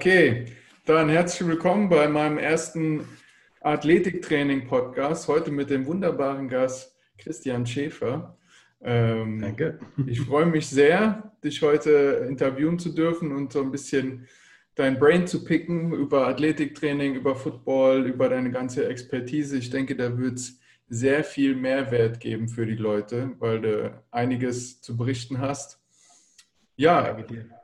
Okay, dann herzlich willkommen bei meinem ersten Athletiktraining-Podcast. Heute mit dem wunderbaren Gast Christian Schäfer. Ähm, Danke. Ich freue mich sehr, dich heute interviewen zu dürfen und so ein bisschen dein Brain zu picken über Athletiktraining, über Football, über deine ganze Expertise. Ich denke, da wird es sehr viel Mehrwert geben für die Leute, weil du einiges zu berichten hast. Ja, Danke dir.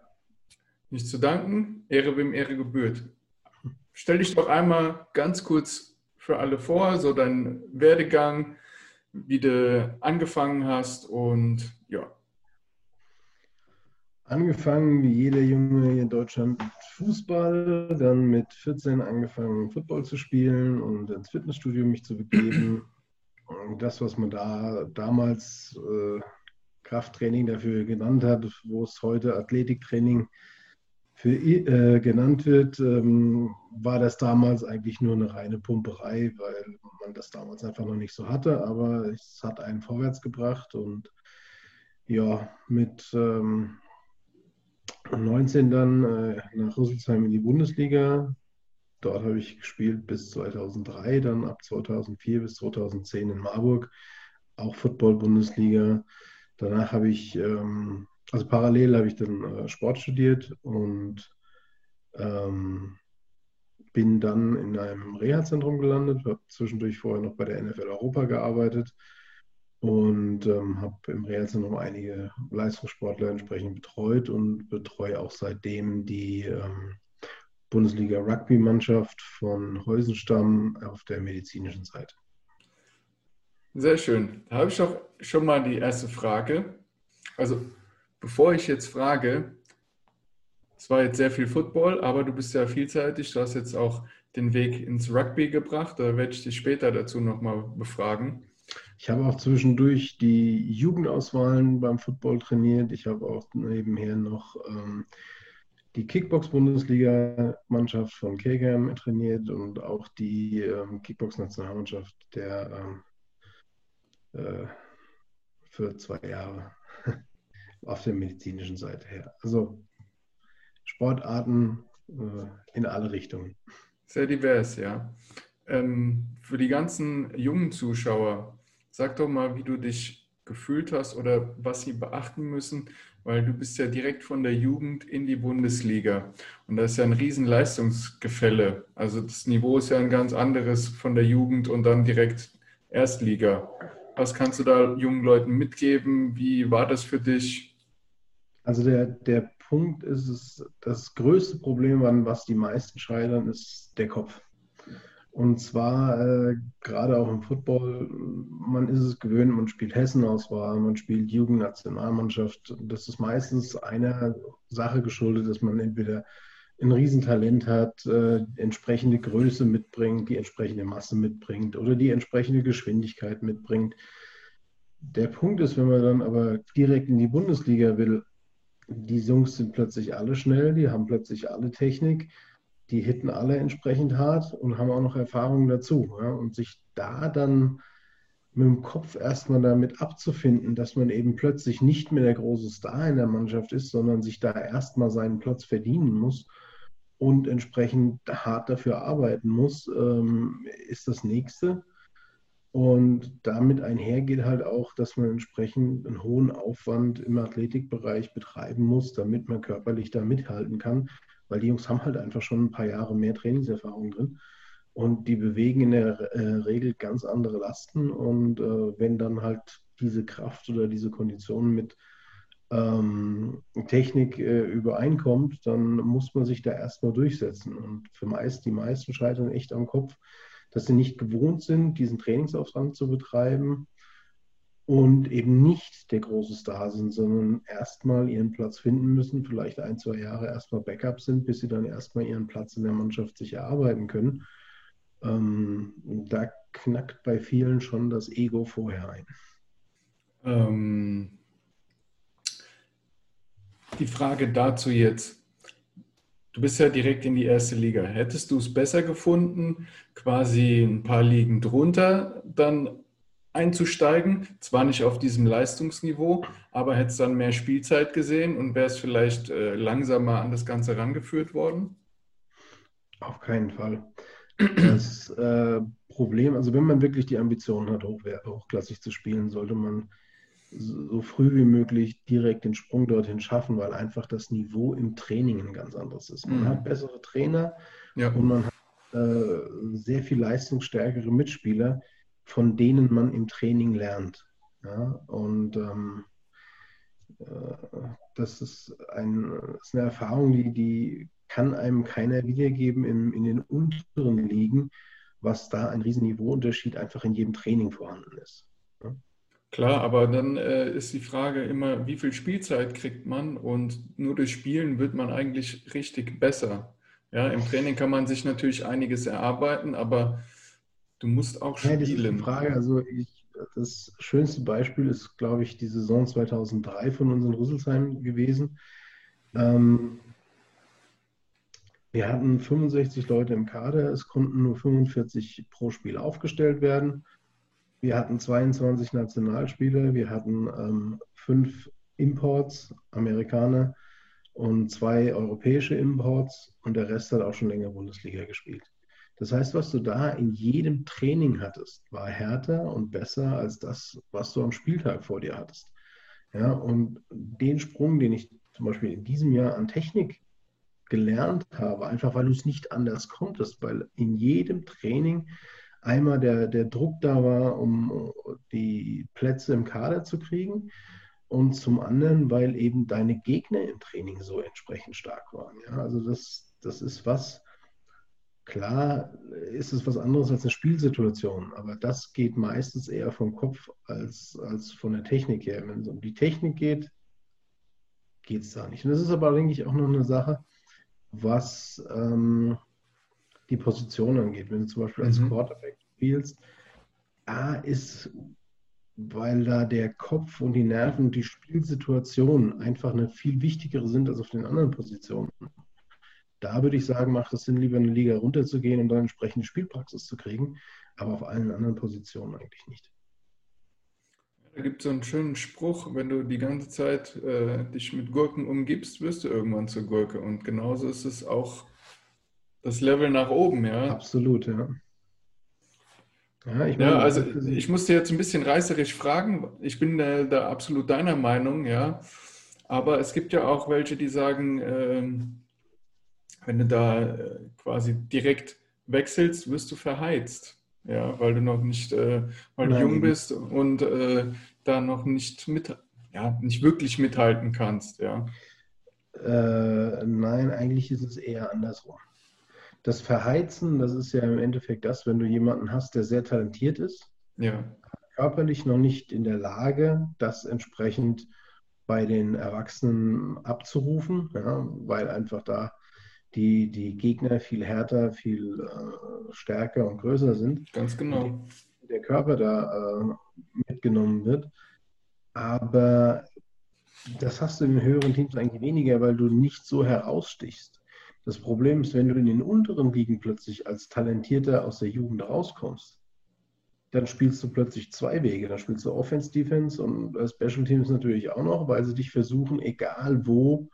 Nicht zu danken, Ehre wem Ehre gebührt. Stell dich doch einmal ganz kurz für alle vor, so dein Werdegang, wie du angefangen hast und ja. Angefangen wie jeder Junge in Deutschland mit Fußball, dann mit 14 angefangen Football zu spielen und ins Fitnessstudio mich zu begeben. Und das, was man da damals äh, Krafttraining dafür genannt hat, wo es heute Athletiktraining ist, für äh, genannt wird, ähm, war das damals eigentlich nur eine reine Pumperei, weil man das damals einfach noch nicht so hatte, aber es hat einen vorwärts gebracht und ja, mit ähm, 19 dann äh, nach Rüsselsheim in die Bundesliga. Dort habe ich gespielt bis 2003, dann ab 2004 bis 2010 in Marburg, auch Football-Bundesliga. Danach habe ich ähm, also parallel habe ich dann äh, Sport studiert und ähm, bin dann in einem Reha-Zentrum gelandet, habe zwischendurch vorher noch bei der NFL Europa gearbeitet und ähm, habe im Reha-Zentrum einige Leistungssportler entsprechend betreut und betreue auch seitdem die ähm, Bundesliga Rugby-Mannschaft von Heusenstamm auf der medizinischen Seite. Sehr schön. Da habe ich auch schon mal die erste Frage. Also Bevor ich jetzt frage, es war jetzt sehr viel Football, aber du bist ja vielseitig. Du hast jetzt auch den Weg ins Rugby gebracht. Da werde ich dich später dazu nochmal befragen. Ich habe auch zwischendurch die Jugendauswahlen beim Football trainiert. Ich habe auch nebenher noch ähm, die Kickbox-Bundesliga-Mannschaft von KGM trainiert und auch die ähm, Kickbox-Nationalmannschaft der ähm, äh, für zwei Jahre auf der medizinischen Seite her. Also Sportarten äh, in alle Richtungen. Sehr divers, ja. Ähm, für die ganzen jungen Zuschauer, sag doch mal, wie du dich gefühlt hast oder was sie beachten müssen, weil du bist ja direkt von der Jugend in die Bundesliga und das ist ja ein riesen Leistungsgefälle. Also das Niveau ist ja ein ganz anderes von der Jugend und dann direkt Erstliga. Was kannst du da jungen Leuten mitgeben? Wie war das für dich? Also der, der Punkt ist es, das größte Problem, an was die meisten scheitern, ist der Kopf. Und zwar äh, gerade auch im Football, man ist es gewöhnt, man spielt Hessenauswahl, man spielt Jugendnationalmannschaft. Das ist meistens einer Sache geschuldet, dass man entweder ein Riesentalent hat, äh, entsprechende Größe mitbringt, die entsprechende Masse mitbringt oder die entsprechende Geschwindigkeit mitbringt. Der Punkt ist, wenn man dann aber direkt in die Bundesliga will, die Jungs sind plötzlich alle schnell, die haben plötzlich alle Technik, die hitten alle entsprechend hart und haben auch noch Erfahrungen dazu. Ja? Und sich da dann mit dem Kopf erstmal damit abzufinden, dass man eben plötzlich nicht mehr der große Star in der Mannschaft ist, sondern sich da erstmal seinen Platz verdienen muss und entsprechend hart dafür arbeiten muss, ähm, ist das nächste. Und damit einhergeht halt auch, dass man entsprechend einen hohen Aufwand im Athletikbereich betreiben muss, damit man körperlich da mithalten kann, weil die Jungs haben halt einfach schon ein paar Jahre mehr Trainingserfahrung drin und die bewegen in der äh, Regel ganz andere Lasten. Und äh, wenn dann halt diese Kraft oder diese Kondition mit ähm, Technik äh, übereinkommt, dann muss man sich da erstmal durchsetzen. Und für meist, die meisten scheitern echt am Kopf dass sie nicht gewohnt sind, diesen Trainingsaufwand zu betreiben und eben nicht der große Star sind, sondern erstmal ihren Platz finden müssen, vielleicht ein, zwei Jahre erstmal Backup sind, bis sie dann erstmal ihren Platz in der Mannschaft sich erarbeiten können. Ähm, da knackt bei vielen schon das Ego vorher ein. Ähm, die Frage dazu jetzt, Du bist ja direkt in die erste Liga. Hättest du es besser gefunden, quasi ein paar Ligen drunter dann einzusteigen? Zwar nicht auf diesem Leistungsniveau, aber hättest dann mehr Spielzeit gesehen und wärst vielleicht äh, langsamer an das Ganze rangeführt worden? Auf keinen Fall. Das äh, Problem, also wenn man wirklich die Ambition hat, hoch, hochklassig zu spielen, sollte man so früh wie möglich direkt den Sprung dorthin schaffen, weil einfach das Niveau im Training ein ganz anderes ist. Man mhm. hat bessere Trainer ja. und man hat äh, sehr viel leistungsstärkere Mitspieler, von denen man im Training lernt. Ja? Und ähm, äh, das ist, ein, ist, eine Erfahrung, die, die kann einem keiner wiedergeben in, in den unteren Ligen, was da ein riesen Niveauunterschied einfach in jedem Training vorhanden ist. Klar, aber dann äh, ist die Frage immer, wie viel Spielzeit kriegt man und nur durch Spielen wird man eigentlich richtig besser. Ja, im Training kann man sich natürlich einiges erarbeiten, aber du musst auch spielen. Ja, das ist die Frage. Also ich, das schönste Beispiel ist, glaube ich, die Saison 2003 von uns in Rüsselsheim gewesen. Ähm, wir hatten 65 Leute im Kader, es konnten nur 45 pro Spiel aufgestellt werden. Wir hatten 22 Nationalspieler, wir hatten ähm, fünf Imports, Amerikaner, und zwei europäische Imports und der Rest hat auch schon länger Bundesliga gespielt. Das heißt, was du da in jedem Training hattest, war härter und besser als das, was du am Spieltag vor dir hattest. Ja, und den Sprung, den ich zum Beispiel in diesem Jahr an Technik gelernt habe, einfach weil du es nicht anders konntest, weil in jedem Training einmal der, der Druck da war, um die Plätze im Kader zu kriegen und zum anderen, weil eben deine Gegner im Training so entsprechend stark waren. Ja? Also das, das ist was, klar ist es was anderes als eine Spielsituation, aber das geht meistens eher vom Kopf als, als von der Technik her. Wenn es um die Technik geht, geht es da nicht. Und das ist aber, denke ich, auch noch eine Sache, was ähm, die Position angeht. Wenn du zum Beispiel als mhm. Quarterback spielst, A ist weil da der Kopf und die Nerven und die Spielsituation einfach eine viel wichtigere sind als auf den anderen Positionen. Da würde ich sagen, macht es Sinn, lieber eine Liga runterzugehen und dann entsprechende Spielpraxis zu kriegen, aber auf allen anderen Positionen eigentlich nicht. Da gibt es so einen schönen Spruch, wenn du die ganze Zeit äh, dich mit Gurken umgibst, wirst du irgendwann zur Gurke. Und genauso ist es auch das Level nach oben, ja. Absolut, ja. Ja, ich meine, ja, also ich musste jetzt ein bisschen reißerisch fragen. Ich bin da, da, absolut deiner Meinung, ja. Aber es gibt ja auch welche, die sagen, ähm, wenn du da äh, quasi direkt wechselst, wirst du verheizt. Ja, weil du noch nicht, äh, weil du jung bist und äh, da noch nicht mit, ja, nicht wirklich mithalten kannst, ja. Äh, nein, eigentlich ist es eher andersrum das Verheizen, das ist ja im Endeffekt das, wenn du jemanden hast, der sehr talentiert ist, ja. körperlich noch nicht in der Lage, das entsprechend bei den Erwachsenen abzurufen, ja, weil einfach da die, die Gegner viel härter, viel äh, stärker und größer sind. Ganz genau. Und der Körper da äh, mitgenommen wird. Aber das hast du in höheren Teams eigentlich weniger, weil du nicht so herausstichst. Das Problem ist, wenn du in den unteren Ligen plötzlich als Talentierter aus der Jugend rauskommst, dann spielst du plötzlich zwei Wege. Dann spielst du Offense, Defense und Special Teams natürlich auch noch, weil sie dich versuchen, egal wo,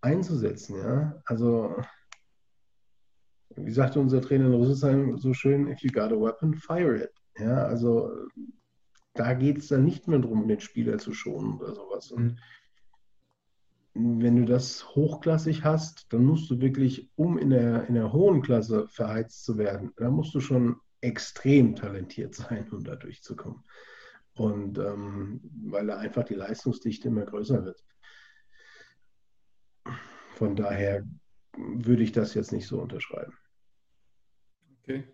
einzusetzen. Ja? Also, wie sagte unser Trainer in Rüsselsheim so schön, if you got a weapon, fire it. Ja, also da geht es dann nicht mehr darum, den Spieler zu schonen oder sowas. Und mhm wenn du das hochklassig hast, dann musst du wirklich, um in der, in der hohen Klasse verheizt zu werden, da musst du schon extrem talentiert sein, um da durchzukommen. Und ähm, weil da einfach die Leistungsdichte immer größer wird. Von daher würde ich das jetzt nicht so unterschreiben. Okay.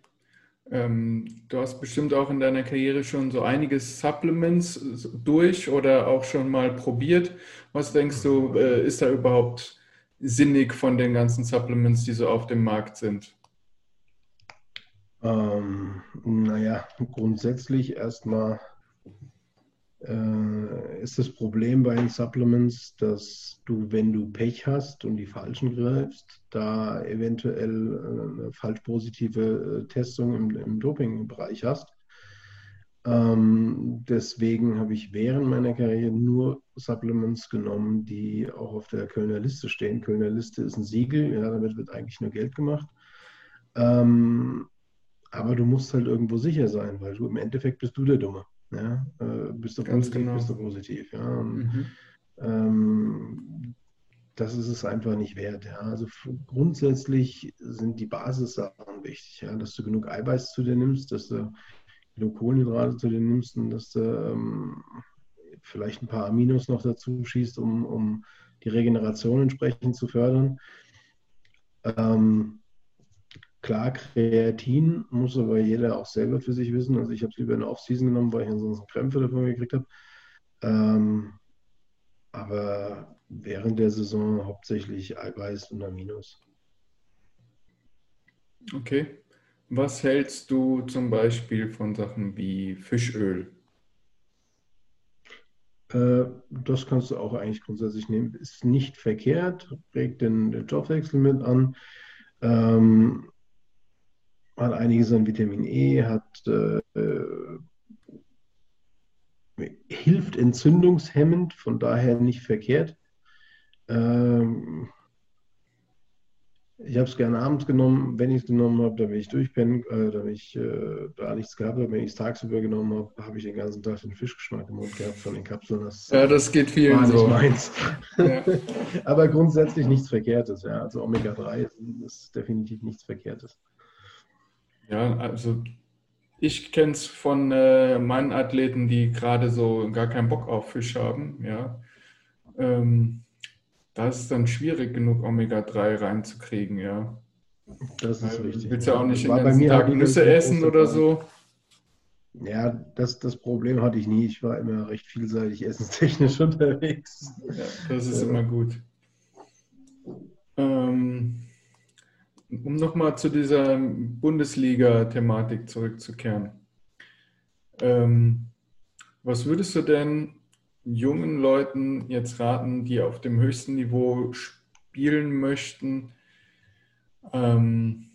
Ähm, du hast bestimmt auch in deiner Karriere schon so einige Supplements durch oder auch schon mal probiert. Was denkst du, äh, ist da überhaupt sinnig von den ganzen Supplements, die so auf dem Markt sind? Ähm, naja, grundsätzlich erstmal äh, ist das Problem bei den Supplements, dass du, wenn du Pech hast und die falschen greifst, da eventuell äh, eine falsch positive äh, Testung im, im Dopingbereich hast. Ähm, deswegen habe ich während meiner Karriere nur Supplements genommen, die auch auf der Kölner Liste stehen. Kölner Liste ist ein Siegel, ja, damit wird eigentlich nur Geld gemacht. Ähm, aber du musst halt irgendwo sicher sein, weil du im Endeffekt bist du der Dumme. Ja? Äh, bist du Ganz positiv, genau. bist du positiv. Ja? Und, mhm. ähm, das ist es einfach nicht wert. Ja? Also grundsätzlich sind die Basissachen wichtig, ja? dass du genug Eiweiß zu dir nimmst, dass du genug Kohlenhydrate zu dir nimmst und dass du ähm, vielleicht ein paar Aminos noch dazu schießt, um, um die Regeneration entsprechend zu fördern. Ähm, klar, Kreatin muss aber jeder auch selber für sich wissen. Also ich habe es lieber in der Off-Season genommen, weil ich ansonsten Krämpfe davon gekriegt habe. Ähm, aber während der Saison hauptsächlich Eiweiß und Aminos. Okay. Was hältst du zum Beispiel von Sachen wie Fischöl? Äh, das kannst du auch eigentlich grundsätzlich nehmen. Ist nicht verkehrt, regt den, den Stoffwechsel mit an. Ähm, hat einiges an Vitamin E, hat äh, äh, hilft entzündungshemmend, von daher nicht verkehrt. Ähm, ich habe es gerne abends genommen. Wenn ich es genommen habe, bin ich durchpennen. Äh, wenn ich äh, da nichts gehabt habe, wenn ich es tagsüber genommen habe, habe ich den ganzen Tag den Fischgeschmack im Mund gehabt von den Kapseln. Das ja, das geht vielen so. meins. Ja. Aber grundsätzlich nichts Verkehrtes. Ja. Also Omega-3 ist, ist, definitiv nichts Verkehrtes. Ja, also ich kenne es von äh, meinen Athleten, die gerade so gar keinen Bock auf Fisch haben. Ja. Ähm, da ist es dann schwierig genug, Omega-3 reinzukriegen, ja. Das ist richtig. Du willst ja auch nicht den ganzen Tag Nüsse essen oder so. Ja, das, das Problem hatte ich nie. Ich war immer recht vielseitig essenstechnisch unterwegs. Ja, das ist ja. immer gut. Ähm, um nochmal zu dieser Bundesliga-Thematik zurückzukehren. Ähm, was würdest du denn jungen Leuten jetzt raten, die auf dem höchsten Niveau spielen möchten? Ähm,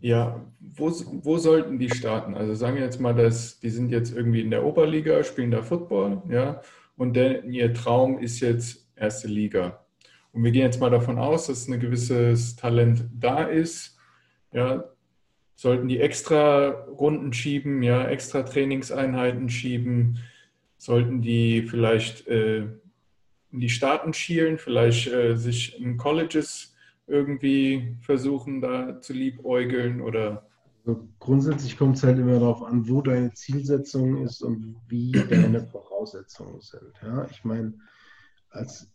ja, wo, wo sollten die starten? Also sagen wir jetzt mal, dass die sind jetzt irgendwie in der Oberliga, spielen da Football, ja, und der, ihr Traum ist jetzt erste Liga. Und wir gehen jetzt mal davon aus, dass ein gewisses Talent da ist, ja, sollten die extra Runden schieben, ja, extra Trainingseinheiten schieben, sollten die vielleicht äh, in die Staaten schielen, vielleicht äh, sich in Colleges irgendwie versuchen, da zu liebäugeln oder. Also grundsätzlich kommt es halt immer darauf an, wo deine Zielsetzung ist und wie deine Voraussetzungen sind. Ja, ich meine, als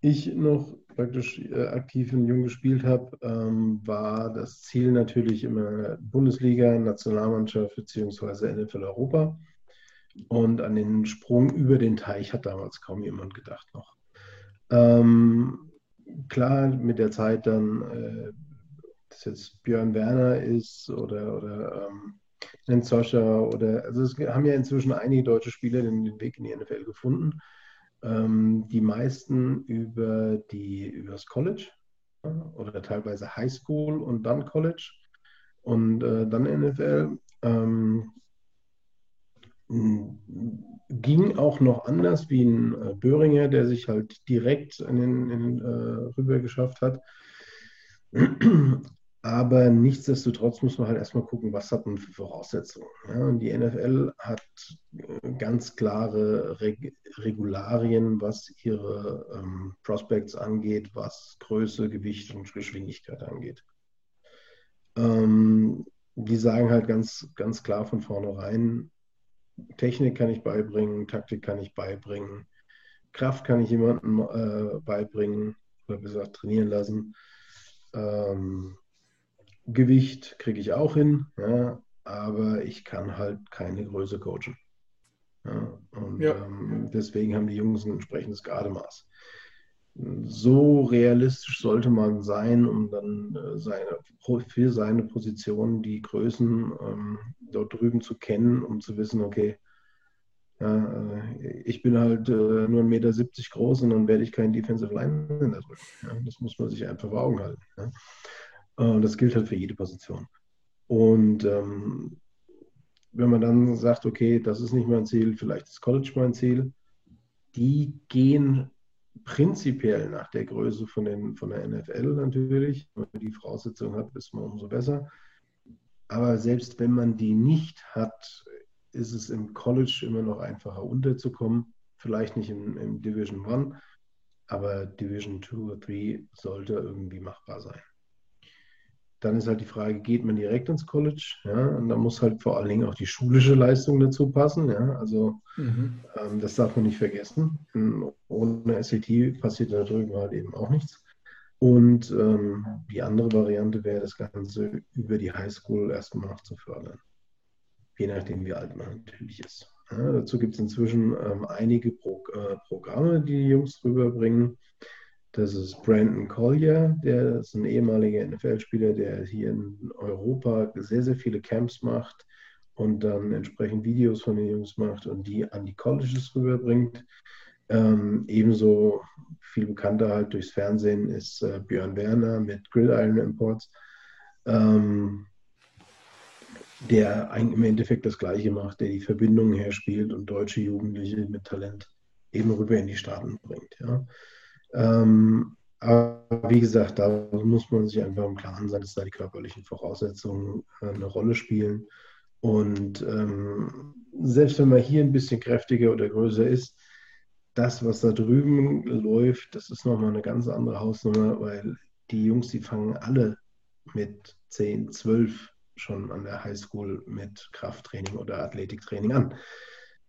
ich noch praktisch äh, aktiv in Jung gespielt habe, ähm, war das Ziel natürlich immer Bundesliga, Nationalmannschaft bzw. NFL Europa. Und an den Sprung über den Teich hat damals kaum jemand gedacht noch. Ähm, klar, mit der Zeit dann, äh, dass jetzt Björn Werner ist oder, oder ähm, Zoscher oder, also es haben ja inzwischen einige deutsche Spieler den, den Weg in die NFL gefunden. Ähm, die meisten über, die, über das College oder teilweise High School und dann College und äh, dann NFL. Ähm, ging auch noch anders wie ein äh, Böhringer, der sich halt direkt in in äh, rüber geschafft hat. Aber nichtsdestotrotz muss man halt erstmal gucken, was hat man für Voraussetzungen. Ja, und die NFL hat äh, ganz klare Reg Regularien, was ihre ähm, Prospects angeht, was Größe, Gewicht und Geschwindigkeit angeht. Ähm, die sagen halt ganz, ganz klar von vornherein, Technik kann ich beibringen, Taktik kann ich beibringen, Kraft kann ich jemandem äh, beibringen oder besser gesagt trainieren lassen. Ähm, Gewicht kriege ich auch hin, ja, aber ich kann halt keine Größe coachen. Ja, und ja. Ähm, deswegen haben die Jungs ein entsprechendes Gardemaß. So realistisch sollte man sein, um dann äh, seine, für seine Position die Größen ähm, dort drüben zu kennen, um zu wissen, okay, äh, ich bin halt äh, nur 1,70 Meter groß und dann werde ich kein Defensive Lineman drücken. Ja, das muss man sich einfach vor Augen halten. Ja. Und das gilt halt für jede Position. Und ähm, wenn man dann sagt, okay, das ist nicht mein Ziel, vielleicht ist College mein Ziel, die gehen prinzipiell nach der Größe von, den, von der NFL natürlich. Wenn man die Voraussetzungen hat, ist man umso besser. Aber selbst wenn man die nicht hat, ist es im College immer noch einfacher unterzukommen. Vielleicht nicht im, im Division 1, aber Division 2 oder 3 sollte irgendwie machbar sein. Dann ist halt die Frage, geht man direkt ins College? Ja, und da muss halt vor allen Dingen auch die schulische Leistung dazu passen. Ja, also mhm. ähm, das darf man nicht vergessen. Ohne SAT passiert da drüben halt eben auch nichts. Und ähm, die andere Variante wäre, das Ganze über die Highschool erstmal noch zu fördern. Je nachdem, wie alt man natürlich ist. Ja, dazu gibt es inzwischen ähm, einige Pro äh, Programme, die die Jungs rüberbringen. Das ist Brandon Collier, der ist ein ehemaliger NFL-Spieler, der hier in Europa sehr, sehr viele Camps macht und dann entsprechend Videos von den Jungs macht und die an die Colleges rüberbringt. Ähm, ebenso viel bekannter halt durchs Fernsehen ist äh, Björn Werner mit Gridiron Imports, ähm, der im Endeffekt das Gleiche macht, der die Verbindungen herspielt und deutsche Jugendliche mit Talent eben rüber in die Staaten bringt. Ja. Ähm, aber wie gesagt, da muss man sich einfach im Klaren sein, dass da die körperlichen Voraussetzungen äh, eine Rolle spielen. Und ähm, selbst wenn man hier ein bisschen kräftiger oder größer ist, das, was da drüben läuft, das ist nochmal eine ganz andere Hausnummer, weil die Jungs, die fangen alle mit 10, 12 schon an der Highschool mit Krafttraining oder Athletiktraining an.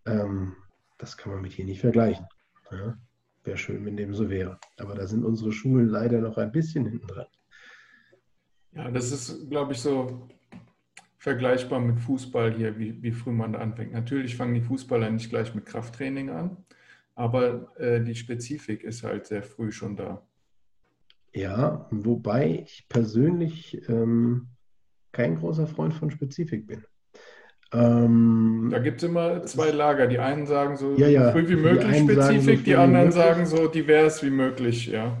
Ähm, das kann man mit hier nicht vergleichen. Ja? Wäre schön, wenn dem so wäre. Aber da sind unsere Schulen leider noch ein bisschen hinten dran. Ja, das ist, glaube ich, so vergleichbar mit Fußball hier, wie, wie früh man da anfängt. Natürlich fangen die Fußballer nicht gleich mit Krafttraining an, aber äh, die Spezifik ist halt sehr früh schon da. Ja, wobei ich persönlich ähm, kein großer Freund von Spezifik bin. Ähm, da gibt es immer zwei Lager. Die einen sagen so ja, ja. früh wie möglich die Spezifik, so die anderen sagen so divers wie möglich, ja.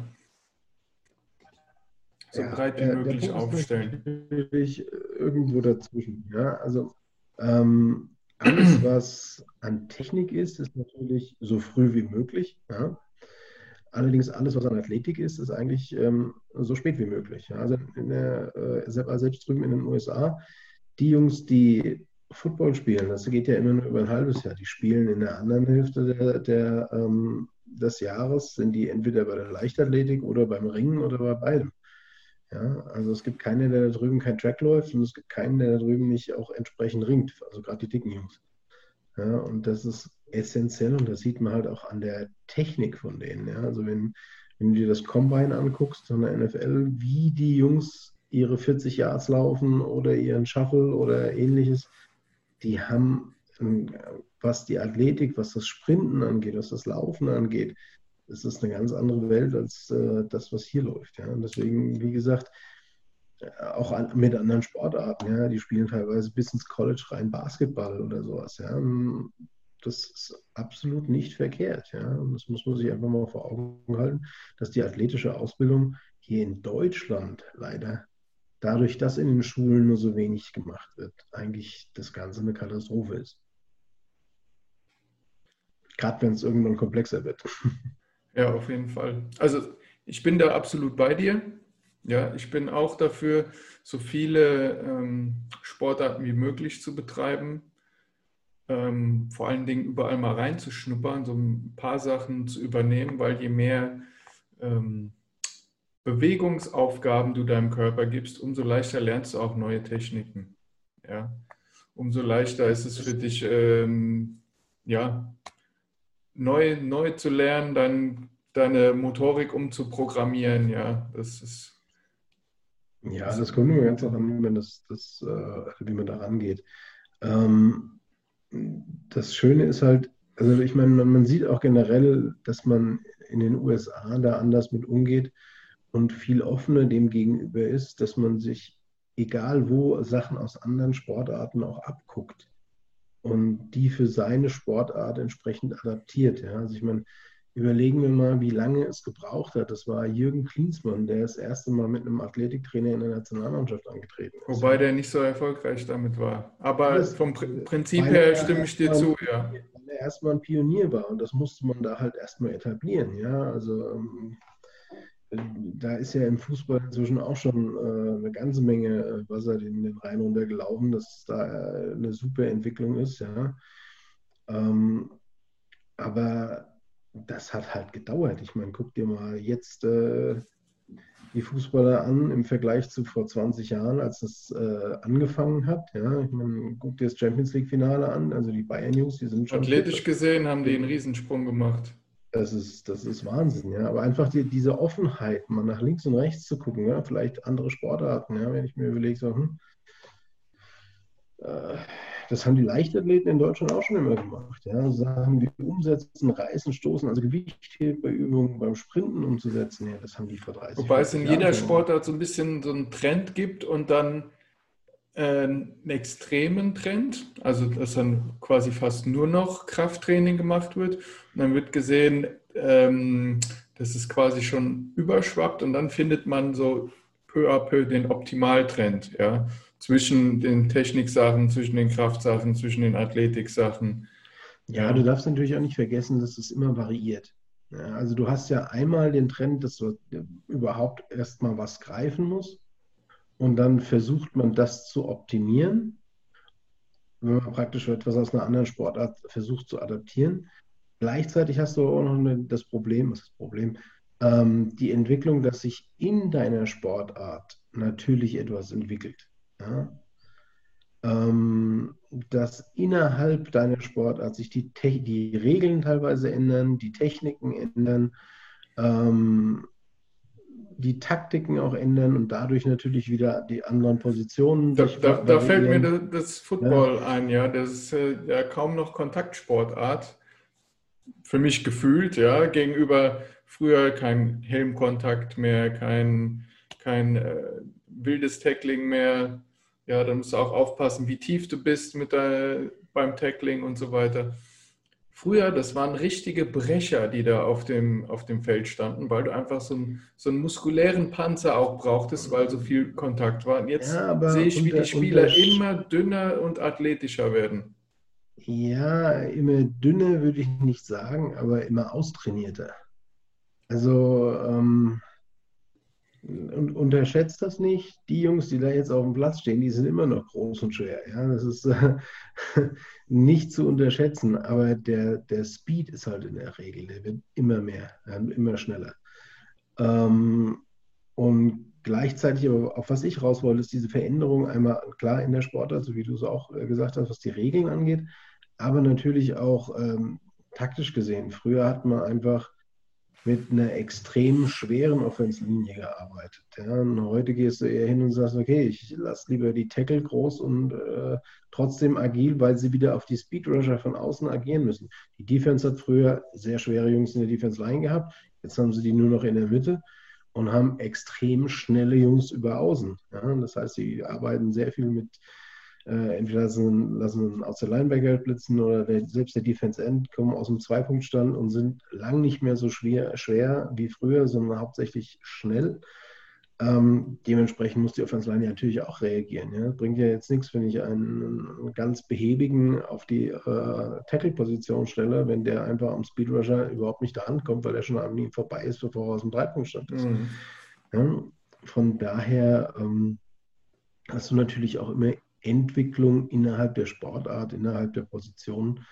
So ja, breit wie der, möglich der aufstellen. Natürlich irgendwo dazwischen. Ja, also ähm, alles, was an Technik ist, ist natürlich so früh wie möglich. Ja. Allerdings alles, was an Athletik ist, ist eigentlich ähm, so spät wie möglich. Ja. Also in der, äh, selbst drüben in den USA, die Jungs, die Football spielen. Das geht ja immer nur über ein halbes Jahr. Die spielen in der anderen Hälfte der, der ähm, des Jahres, sind die entweder bei der Leichtathletik oder beim Ringen oder bei beidem. Ja, also es gibt keinen, der da drüben kein Track läuft und es gibt keinen, der da drüben nicht auch entsprechend ringt. Also gerade die dicken Jungs. Ja, und das ist essentiell und das sieht man halt auch an der Technik von denen. Ja. Also wenn, wenn du dir das Combine anguckst von der NFL, wie die Jungs ihre 40 Yards laufen oder ihren Shuffle oder ähnliches, die haben, ähm, was die Athletik, was das Sprinten angeht, was das Laufen angeht, ist das eine ganz andere Welt als äh, das, was hier läuft. Ja? Und deswegen, wie gesagt, äh, auch an, mit anderen Sportarten, ja, die spielen teilweise bis ins College rein Basketball oder sowas. Ja? Das ist absolut nicht verkehrt. Ja? Und das muss man sich einfach mal vor Augen halten, dass die athletische Ausbildung hier in Deutschland leider dadurch, dass in den Schulen nur so wenig gemacht wird, eigentlich das Ganze eine Katastrophe ist. Gerade wenn es irgendwann komplexer wird. Ja, auf jeden Fall. Also ich bin da absolut bei dir. Ja, ich bin auch dafür, so viele ähm, Sportarten wie möglich zu betreiben. Ähm, vor allen Dingen überall mal reinzuschnuppern, so ein paar Sachen zu übernehmen, weil je mehr ähm, Bewegungsaufgaben du deinem Körper gibst, umso leichter lernst du auch neue Techniken. Ja? Umso leichter ist es für dich, ähm, ja, neu, neu zu lernen, dann deine Motorik umzuprogrammieren. Ja, das ist. Ja, das kommt immer ganz darauf an, wie man, das, das, äh, wie man da rangeht. Ähm, das Schöne ist halt, also ich meine, man, man sieht auch generell, dass man in den USA da anders mit umgeht und viel offener dem gegenüber ist, dass man sich, egal wo, Sachen aus anderen Sportarten auch abguckt und die für seine Sportart entsprechend adaptiert. Ja. Also ich meine, überlegen wir mal, wie lange es gebraucht hat. Das war Jürgen Klinsmann, der das erste Mal mit einem Athletiktrainer in der Nationalmannschaft angetreten ist. Wobei der nicht so erfolgreich damit war. Aber das, vom Prinzip her stimme ich dir zu, ja. Weil erstmal ein Pionier war und das musste man da halt erstmal etablieren. Ja, also ähm, da ist ja im Fußball inzwischen auch schon äh, eine ganze Menge äh, Wasser in den Rhein runtergelaufen, dass da äh, eine super Entwicklung ist, ja. Ähm, aber das hat halt gedauert. Ich meine, guck dir mal jetzt äh, die Fußballer an im Vergleich zu vor 20 Jahren, als es äh, angefangen hat. Ja, ich meine, guck dir das Champions League-Finale an, also die Bayern-Jungs, die sind schon. Athletisch gesehen haben die einen Riesensprung gemacht. Das ist, das ist Wahnsinn, ja. Aber einfach die, diese Offenheit, mal nach links und rechts zu gucken, ja, vielleicht andere Sportarten, ja, wenn ich mir überlege, so, hm, äh, das haben die Leichtathleten in Deutschland auch schon immer gemacht. Ja. Sachen wie Umsetzen, Reißen, Stoßen, also Gewichtheberübungen beim Sprinten umzusetzen, ja, das haben die vor 30 Wobei es in jeder Sportart so ein bisschen so einen Trend gibt und dann einen extremen Trend, also dass dann quasi fast nur noch Krafttraining gemacht wird. Und dann wird gesehen, ähm, dass es quasi schon überschwappt und dann findet man so peu à peu den Optimaltrend, ja zwischen den Techniksachen, zwischen den Kraftsachen, zwischen den Athletiksachen. Ja, du darfst natürlich auch nicht vergessen, dass es immer variiert. Ja, also du hast ja einmal den Trend, dass du überhaupt erstmal was greifen musst und dann versucht man das zu optimieren, wenn man praktisch etwas aus einer anderen Sportart versucht zu adaptieren. Gleichzeitig hast du auch noch das Problem, das Problem? Ähm, die Entwicklung, dass sich in deiner Sportart natürlich etwas entwickelt. Ja? Ähm, dass innerhalb deiner Sportart sich die, die Regeln teilweise ändern, die Techniken ändern, ähm, die Taktiken auch ändern und dadurch natürlich wieder die anderen Positionen. Da, da, da fällt mir das, Football ja. ein, ja. Das ist äh, ja kaum noch Kontaktsportart. Für mich gefühlt, ja, gegenüber früher kein Helmkontakt mehr, kein, kein äh, wildes Tackling mehr, ja, dann musst du auch aufpassen, wie tief du bist mit der, beim Tackling und so weiter. Früher, das waren richtige Brecher, die da auf dem, auf dem Feld standen, weil du einfach so einen, so einen muskulären Panzer auch brauchtest, weil so viel Kontakt war. Und jetzt ja, sehe ich, wie unter, die Spieler unter... immer dünner und athletischer werden. Ja, immer dünner würde ich nicht sagen, aber immer austrainierter. Also, ähm, und unterschätzt das nicht. Die Jungs, die da jetzt auf dem Platz stehen, die sind immer noch groß und schwer. Ja? Das ist äh, nicht zu unterschätzen, aber der, der Speed ist halt in der Regel, der wird immer mehr, immer schneller. Ähm, und gleichzeitig, aber auf was ich raus wollte, ist diese Veränderung einmal klar in der Sportart, so wie du es auch äh, gesagt hast, was die Regeln angeht, aber natürlich auch ähm, taktisch gesehen. Früher hat man einfach mit einer extrem schweren Offenslinie gearbeitet. Ja. Heute gehst du eher hin und sagst, okay, ich lasse lieber die Tackle groß und äh, trotzdem agil, weil sie wieder auf die Speedrusher von außen agieren müssen. Die Defense hat früher sehr schwere Jungs in der Defense Line gehabt, jetzt haben sie die nur noch in der Mitte und haben extrem schnelle Jungs über außen. Ja. Das heißt, sie arbeiten sehr viel mit äh, entweder lassen, lassen aus der Linebacker blitzen oder der, selbst der Defense End kommen aus dem Zweipunktstand und sind lang nicht mehr so schwer, schwer wie früher, sondern hauptsächlich schnell. Ähm, dementsprechend muss die Offense Line ja natürlich auch reagieren. Ja? Bringt ja jetzt nichts, wenn ich einen ganz behäbigen auf die äh, Tackle-Position stelle, wenn der einfach am Speedrusher überhaupt nicht da ankommt, weil er schon an ihm vorbei ist, bevor er aus dem Dreipunktstand ist. Mhm. Ja? Von daher ähm, hast du natürlich auch immer Entwicklung innerhalb der Sportart, innerhalb der Position.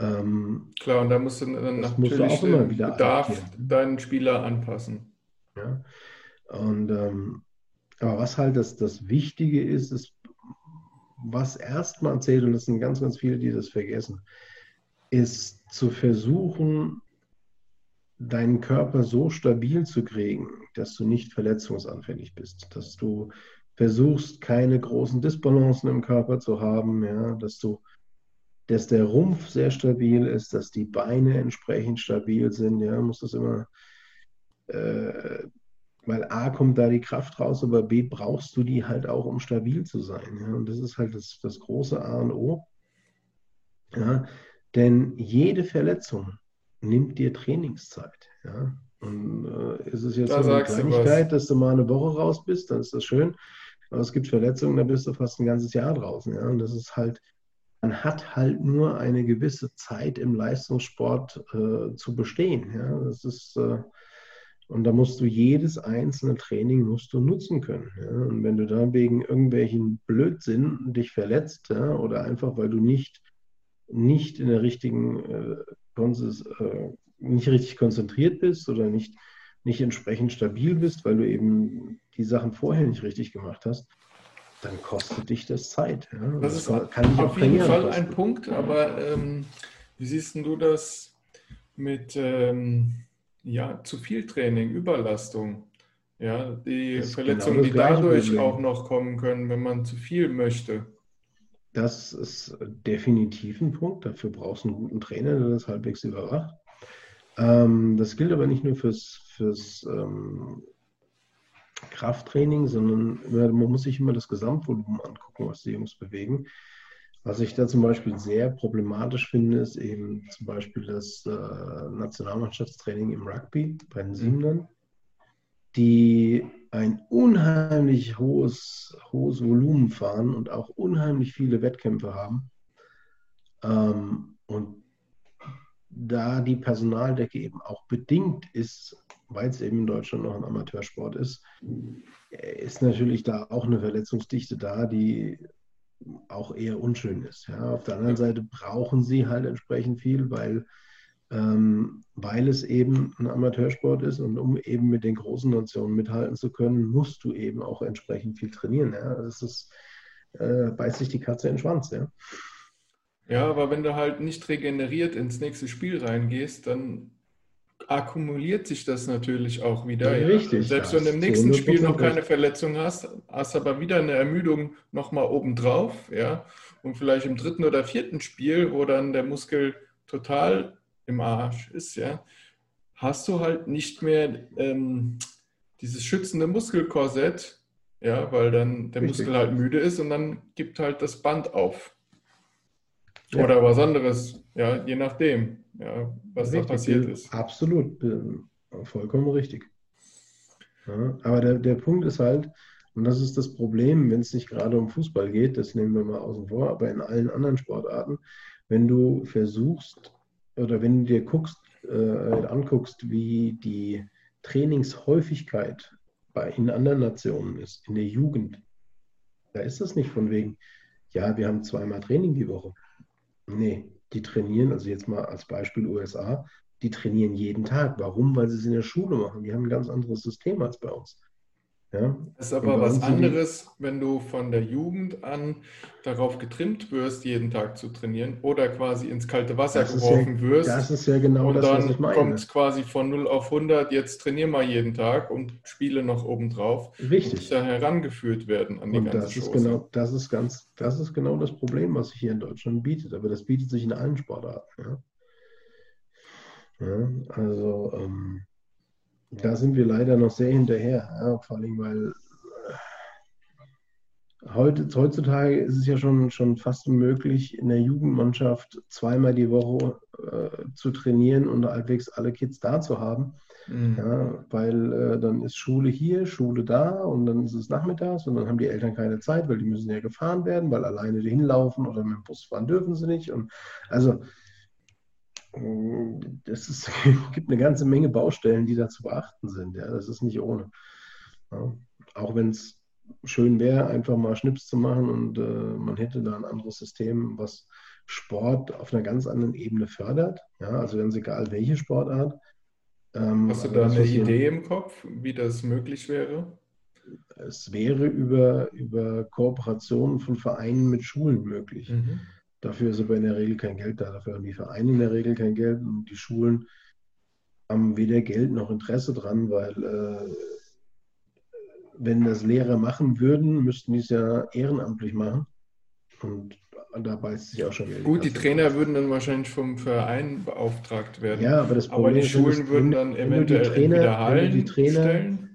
Ähm, Klar, und da musst du dann natürlich du den Bedarf adaptieren. deinen Spieler anpassen. Ja. Und ähm, aber was halt das, das Wichtige ist, ist, was erstmal zählt, und das sind ganz, ganz viele, die das vergessen, ist zu versuchen, deinen Körper so stabil zu kriegen, dass du nicht verletzungsanfällig bist, dass du versuchst, keine großen Disbalancen im Körper zu haben, ja, dass du, dass der Rumpf sehr stabil ist, dass die Beine entsprechend stabil sind, ja, muss das immer, äh, weil A kommt da die Kraft raus, aber B brauchst du die halt auch, um stabil zu sein, ja, und das ist halt das, das große A und O, ja, denn jede Verletzung nimmt dir Trainingszeit, ja, und äh, ist es jetzt da so eine Kleinigkeit, dass du mal eine Woche raus bist, dann ist das schön. Aber es gibt Verletzungen, da bist du fast ein ganzes Jahr draußen. Ja? Und das ist halt man hat halt nur eine gewisse Zeit im Leistungssport äh, zu bestehen. Ja? Das ist, äh, und da musst du jedes einzelne Training musst du nutzen können. Ja? Und wenn du da wegen irgendwelchen Blödsinn dich verletzt ja? oder einfach weil du nicht, nicht in der richtigen äh, äh, nicht richtig konzentriert bist oder nicht, nicht entsprechend stabil bist, weil du eben die Sachen vorher nicht richtig gemacht hast, dann kostet dich das Zeit. Ja? Das, ist kann auf jeden Fall kosten. ein Punkt, aber ähm, wie siehst du das mit ähm, ja, zu viel Training, Überlastung? Ja, die Verletzungen, genau die dadurch auch noch kommen können, wenn man zu viel möchte. Das ist definitiv ein Punkt. Dafür brauchst du einen guten Trainer, der das halbwegs überwacht. Ähm, das gilt aber nicht nur fürs, fürs ähm, Krafttraining, sondern man muss sich immer das Gesamtvolumen angucken, was die Jungs bewegen. Was ich da zum Beispiel sehr problematisch finde, ist eben zum Beispiel das äh, Nationalmannschaftstraining im Rugby bei den Siebenern, die ein unheimlich hohes, hohes Volumen fahren und auch unheimlich viele Wettkämpfe haben. Ähm, und da die Personaldecke eben auch bedingt ist weil es eben in Deutschland noch ein Amateursport ist, ist natürlich da auch eine Verletzungsdichte da, die auch eher unschön ist. Ja. Auf der anderen Seite brauchen sie halt entsprechend viel, weil, ähm, weil es eben ein Amateursport ist und um eben mit den großen Nationen mithalten zu können, musst du eben auch entsprechend viel trainieren. Ja. Das ist, äh, beißt sich die Katze in den Schwanz. Ja. ja, aber wenn du halt nicht regeneriert ins nächste Spiel reingehst, dann akkumuliert sich das natürlich auch wieder. Ja, richtig. Selbst wenn du im nächsten Spiel noch keine Verletzung hast, hast aber wieder eine Ermüdung nochmal obendrauf, ja. Und vielleicht im dritten oder vierten Spiel, wo dann der Muskel total im Arsch ist, ja, hast du halt nicht mehr ähm, dieses schützende Muskelkorsett, ja, weil dann der Richtig. Muskel halt müde ist und dann gibt halt das Band auf. Ja. Oder was anderes, ja, je nachdem ja, was richtig, da passiert ist. Absolut, vollkommen richtig. Ja, aber der, der Punkt ist halt, und das ist das Problem, wenn es nicht gerade um Fußball geht, das nehmen wir mal außen vor, aber in allen anderen Sportarten, wenn du versuchst oder wenn du dir guckst, äh, anguckst, wie die Trainingshäufigkeit bei, in anderen Nationen ist, in der Jugend, da ist das nicht von wegen, ja, wir haben zweimal Training die Woche. Nee, die trainieren, also jetzt mal als Beispiel USA, die trainieren jeden Tag. Warum? Weil sie es in der Schule machen. Die haben ein ganz anderes System als bei uns. Ja? Das ist aber was anderes, wenn du von der Jugend an darauf getrimmt wirst, jeden Tag zu trainieren oder quasi ins kalte Wasser geworfen ja, wirst. Das ist ja genau und das, was ich meine. kommt es quasi von 0 auf 100, jetzt trainier mal jeden Tag und spiele noch obendrauf. Richtig. Und da herangeführt werden an die und ganze das ist genau, das ist ganz, das ist genau das Problem, was sich hier in Deutschland bietet. Aber das bietet sich in allen Sportarten. Ja? ja also ähm, da sind wir leider noch sehr hinterher. Ja, vor allem, weil äh, heute, heutzutage ist es ja schon, schon fast unmöglich, in der Jugendmannschaft zweimal die Woche äh, zu trainieren und halbwegs alle Kids da zu haben. Mhm. Ja, weil äh, dann ist Schule hier, Schule da und dann ist es nachmittags und dann haben die Eltern keine Zeit, weil die müssen ja gefahren werden, weil alleine hinlaufen oder mit dem Bus fahren dürfen sie nicht. Und also es gibt eine ganze Menge Baustellen, die da zu beachten sind. Ja, das ist nicht ohne. Ja, auch wenn es schön wäre, einfach mal Schnips zu machen und äh, man hätte da ein anderes System, was Sport auf einer ganz anderen Ebene fördert. Ja, also ganz egal welche Sportart. Ähm, Hast du da eine Idee im Kopf, wie das möglich wäre? Es wäre über, über Kooperationen von Vereinen mit Schulen möglich. Mhm. Dafür ist aber in der Regel kein Geld da. Dafür haben die Vereine in der Regel kein Geld und die Schulen haben weder Geld noch Interesse dran, weil äh, wenn das Lehrer machen würden, müssten die es ja ehrenamtlich machen. Und da beißt sich auch schon Geld. Gut, die Trainer raus. würden dann wahrscheinlich vom Verein beauftragt werden. Ja, aber das Problem aber die Schulen ist, würden dann eventuell Trainer, entweder Hallen die Trainer, stellen.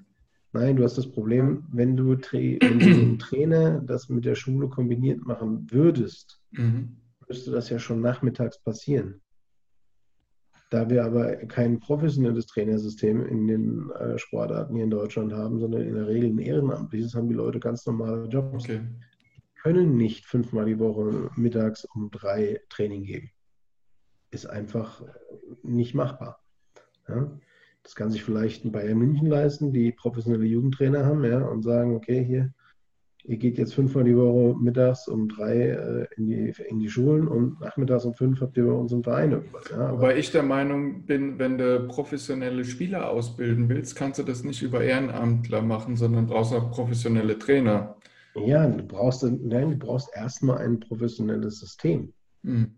Nein, du hast das Problem, wenn du, wenn du einen Trainer das mit der Schule kombiniert machen würdest, mhm. müsste das ja schon nachmittags passieren. Da wir aber kein professionelles Trainersystem in den äh, Sportarten hier in Deutschland haben, sondern in der Regel ein ehrenamtliches, haben die Leute ganz normale Jobs. Okay. können nicht fünfmal die Woche mittags um drei Training geben. Ist einfach nicht machbar. Ja? Das kann sich vielleicht ein Bayern München leisten, die professionelle Jugendtrainer haben ja, und sagen, okay, hier, ihr geht jetzt fünfmal die Woche mittags um drei äh, in, die, in die Schulen und nachmittags um fünf habt ihr bei uns im Verein irgendwas. Ja, Wobei ich der Meinung bin, wenn du professionelle Spieler ausbilden willst, kannst du das nicht über Ehrenamtler machen, sondern brauchst auch professionelle Trainer. Ja, du brauchst, nein, du brauchst erstmal ein professionelles System. Mhm.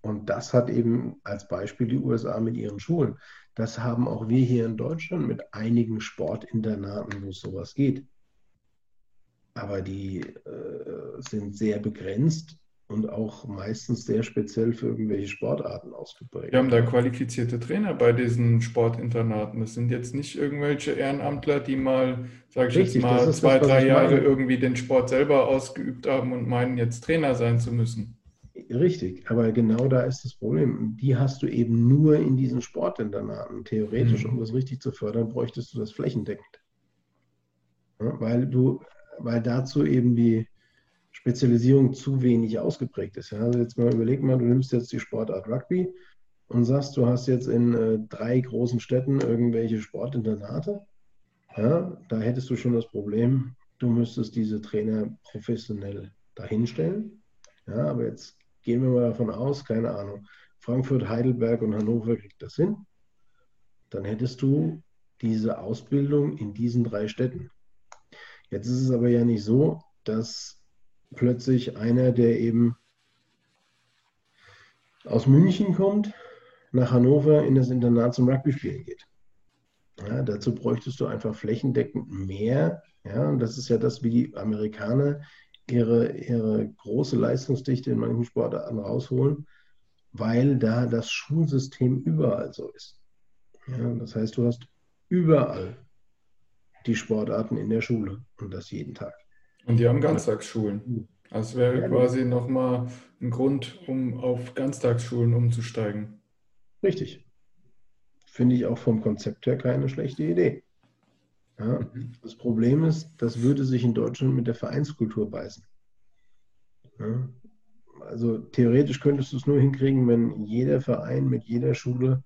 Und das hat eben als Beispiel die USA mit ihren Schulen. Das haben auch wir hier in Deutschland mit einigen Sportinternaten, wo es sowas geht. Aber die äh, sind sehr begrenzt und auch meistens sehr speziell für irgendwelche Sportarten ausgeprägt. Wir haben da qualifizierte Trainer bei diesen Sportinternaten. Das sind jetzt nicht irgendwelche Ehrenamtler, die mal, sage ich Richtig, jetzt mal, zwei, das, drei Jahre irgendwie den Sport selber ausgeübt haben und meinen, jetzt Trainer sein zu müssen. Richtig, aber genau da ist das Problem. Die hast du eben nur in diesen Sportinternaten. Theoretisch, mhm. um das richtig zu fördern, bräuchtest du das flächendeckend. Ja, weil du, weil dazu eben die Spezialisierung zu wenig ausgeprägt ist. Ja, also jetzt mal überleg mal, du nimmst jetzt die Sportart Rugby und sagst, du hast jetzt in äh, drei großen Städten irgendwelche Sportinternate. Ja, da hättest du schon das Problem, du müsstest diese Trainer professionell dahinstellen. Ja, aber jetzt gehen wir mal davon aus, keine Ahnung, Frankfurt, Heidelberg und Hannover kriegt das hin, dann hättest du diese Ausbildung in diesen drei Städten. Jetzt ist es aber ja nicht so, dass plötzlich einer, der eben aus München kommt, nach Hannover in das Internat zum Rugby-Spielen geht. Ja, dazu bräuchtest du einfach flächendeckend mehr. Ja, und das ist ja das, wie die Amerikaner ihre, ihre große Leistungsdichte in manchen Sportarten rausholen, weil da das Schulsystem überall so ist. Ja, das heißt, du hast überall die Sportarten in der Schule und das jeden Tag. Und die haben Ganztagsschulen. Das wäre ja, quasi nochmal ein Grund, um auf Ganztagsschulen umzusteigen. Richtig. Finde ich auch vom Konzept her keine schlechte Idee. Ja, das Problem ist, das würde sich in Deutschland mit der Vereinskultur beißen. Ja, also theoretisch könntest du es nur hinkriegen, wenn jeder Verein mit jeder Schule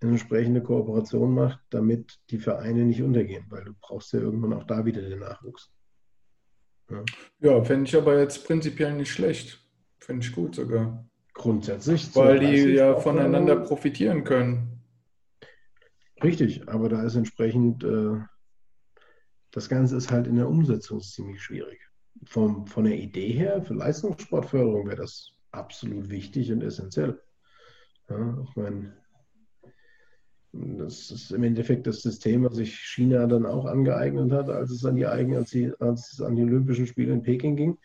eine entsprechende Kooperation macht, damit die Vereine nicht untergehen, weil du brauchst ja irgendwann auch da wieder den Nachwuchs. Ja, ja fände ich aber jetzt prinzipiell nicht schlecht. Finde ich gut sogar. Grundsätzlich. Weil die ja voneinander profitieren können. Richtig, aber da ist entsprechend äh, das Ganze ist halt in der Umsetzung ziemlich schwierig. Vom, von der Idee her, für Leistungssportförderung wäre das absolut wichtig und essentiell. Ja, ich meine, das ist im Endeffekt das System, was sich China dann auch angeeignet hat, als es an die, Eigen, als, die, als es an die Olympischen Spiele in Peking ging.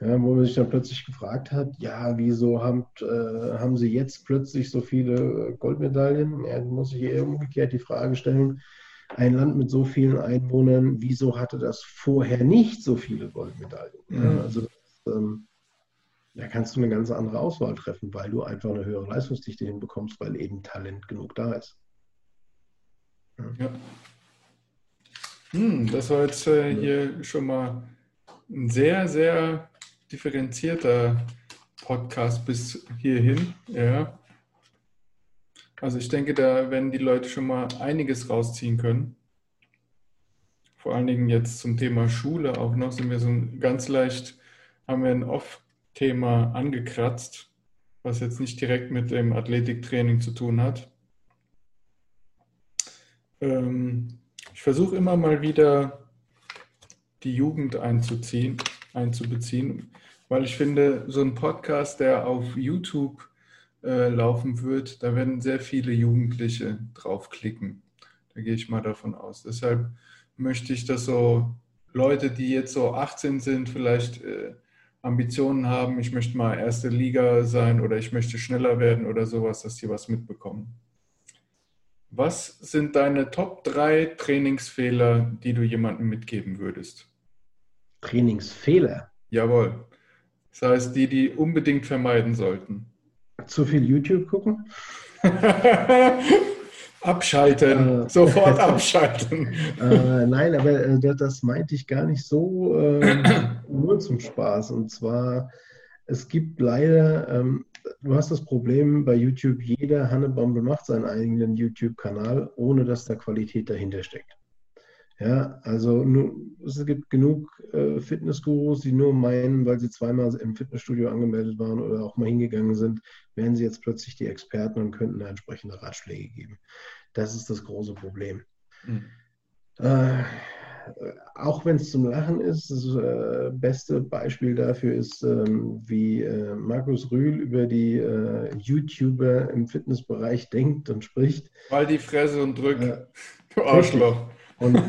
Ja, wo man sich dann plötzlich gefragt hat, ja, wieso haben, äh, haben sie jetzt plötzlich so viele Goldmedaillen? Ja, muss ich eher umgekehrt die Frage stellen, ein Land mit so vielen Einwohnern, wieso hatte das vorher nicht so viele Goldmedaillen? Mhm. Ja, also ähm, da kannst du eine ganz andere Auswahl treffen, weil du einfach eine höhere Leistungsdichte hinbekommst, weil eben Talent genug da ist. Ja. ja. Hm, das war jetzt äh, hier schon mal ein sehr, sehr differenzierter Podcast bis hierhin. Ja. Also ich denke, da werden die Leute schon mal einiges rausziehen können. Vor allen Dingen jetzt zum Thema Schule auch noch sind wir so ganz leicht, haben wir ein Off-Thema angekratzt, was jetzt nicht direkt mit dem Athletiktraining zu tun hat. Ähm, ich versuche immer mal wieder die Jugend einzuziehen, einzubeziehen, weil ich finde, so ein Podcast, der auf YouTube äh, laufen wird, da werden sehr viele Jugendliche draufklicken. Da gehe ich mal davon aus. Deshalb möchte ich, dass so Leute, die jetzt so 18 sind, vielleicht äh, Ambitionen haben, ich möchte mal erste Liga sein oder ich möchte schneller werden oder sowas, dass die was mitbekommen. Was sind deine Top 3 Trainingsfehler, die du jemandem mitgeben würdest? Trainingsfehler? Jawohl. Das heißt, die, die unbedingt vermeiden sollten. Zu viel YouTube gucken? Abschalten, äh, sofort abschalten. äh, nein, aber äh, das meinte ich gar nicht so ähm, nur zum Spaß. Und zwar, es gibt leider, ähm, du hast das Problem bei YouTube, jeder Hannebombe macht seinen eigenen YouTube-Kanal, ohne dass da Qualität dahinter steckt. Ja, also es gibt genug äh, Fitnessgurus, die nur meinen, weil sie zweimal im Fitnessstudio angemeldet waren oder auch mal hingegangen sind, wären sie jetzt plötzlich die Experten und könnten da entsprechende Ratschläge geben. Das ist das große Problem. Mhm. Äh, auch wenn es zum Lachen ist, das äh, beste Beispiel dafür ist, ähm, wie äh, Markus Rühl über die äh, YouTuber im Fitnessbereich denkt und spricht. Weil die Fresse und drück, du Arschloch. Und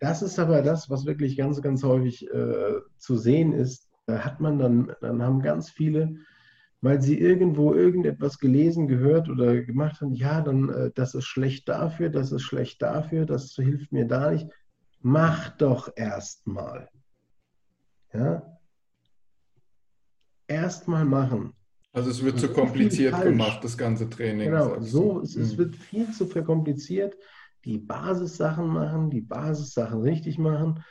das ist aber das, was wirklich ganz, ganz häufig äh, zu sehen ist. Da hat man dann, dann haben ganz viele, weil sie irgendwo irgendetwas gelesen, gehört oder gemacht haben, ja, dann, äh, das ist schlecht dafür, das ist schlecht dafür, das hilft mir da nicht. Mach doch erstmal. Ja? Erstmal machen. Also es wird zu kompliziert gemacht, das ganze Training. Genau, so, es, es, hm. wird viel zu verkompliziert die Basissachen machen, die Basissachen richtig machen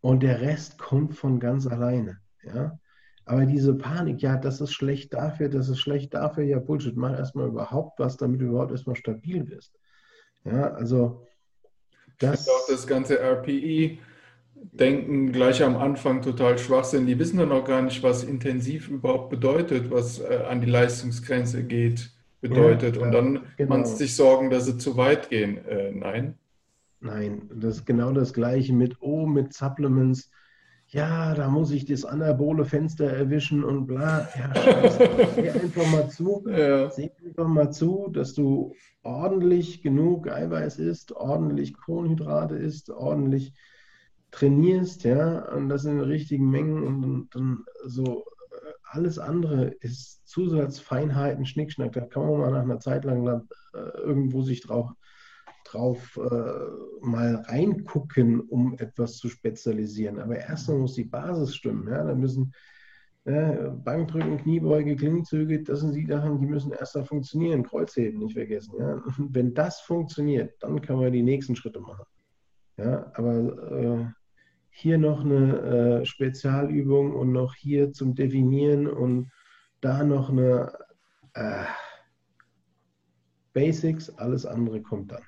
und der Rest kommt von ganz alleine. Ja? Aber diese Panik, ja, das ist schlecht dafür, das ist schlecht dafür, ja, Bullshit, mach erstmal überhaupt was, damit du überhaupt erstmal stabil bist. Ja, also das. Ich auch das ganze RPI. Denken gleich am Anfang total Schwachsinn. Die wissen dann auch gar nicht, was intensiv überhaupt bedeutet, was äh, an die Leistungsgrenze geht bedeutet. Ja, und dann genau. man sich sorgen, dass sie zu weit gehen. Äh, nein. Nein, das ist genau das Gleiche mit, oh, mit Supplements. Ja, da muss ich das anabole Fenster erwischen und bla. Ja, scheiße. Seh einfach mal zu. Ja. Seh einfach mal zu, dass du ordentlich genug Eiweiß isst, ordentlich Kohlenhydrate isst, ordentlich trainierst, ja, und das in den richtigen Mengen und dann so alles andere ist Zusatzfeinheiten, Schnickschnack. Da kann man mal nach einer Zeit lang äh, irgendwo sich drauf, drauf äh, mal reingucken, um etwas zu spezialisieren. Aber erstmal muss die Basis stimmen. Ja? Da müssen äh, Bankdrücken, Kniebeuge, Klimmzüge, das sind die Sachen, die müssen erst mal funktionieren. Kreuzheben nicht vergessen. Ja? Wenn das funktioniert, dann kann man die nächsten Schritte machen. Ja, aber äh, hier noch eine äh, Spezialübung und noch hier zum Definieren und da noch eine äh, Basics, alles andere kommt dann.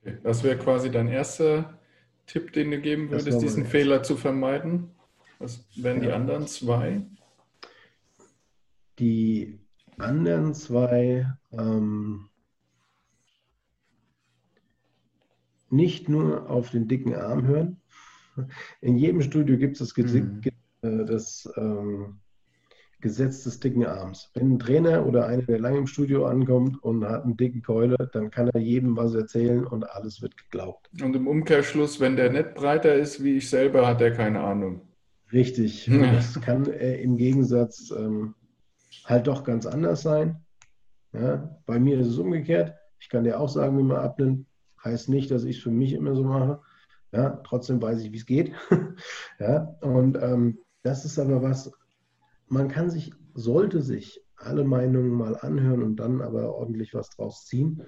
Okay. Das wäre quasi dein erster Tipp, den du geben würdest, diesen Fehler zu vermeiden. Was wären ja. die anderen zwei? Die anderen zwei ähm, nicht nur auf den dicken Arm hören, in jedem Studio gibt es das, mhm. Äh, das ähm, Gesetz des dicken Arms. Wenn ein Trainer oder einer, der lange im Studio ankommt und hat einen dicken Keule, dann kann er jedem was erzählen und alles wird geglaubt. Und im Umkehrschluss, wenn der nicht breiter ist wie ich selber, hat er keine Ahnung. Richtig. Das kann äh, im Gegensatz ähm, halt doch ganz anders sein. Ja, bei mir ist es umgekehrt. Ich kann dir auch sagen, wie man abnimmt. Heißt nicht, dass ich es für mich immer so mache. Ja, trotzdem weiß ich, wie es geht. ja, und ähm, das ist aber was, man kann sich, sollte sich alle Meinungen mal anhören und dann aber ordentlich was draus ziehen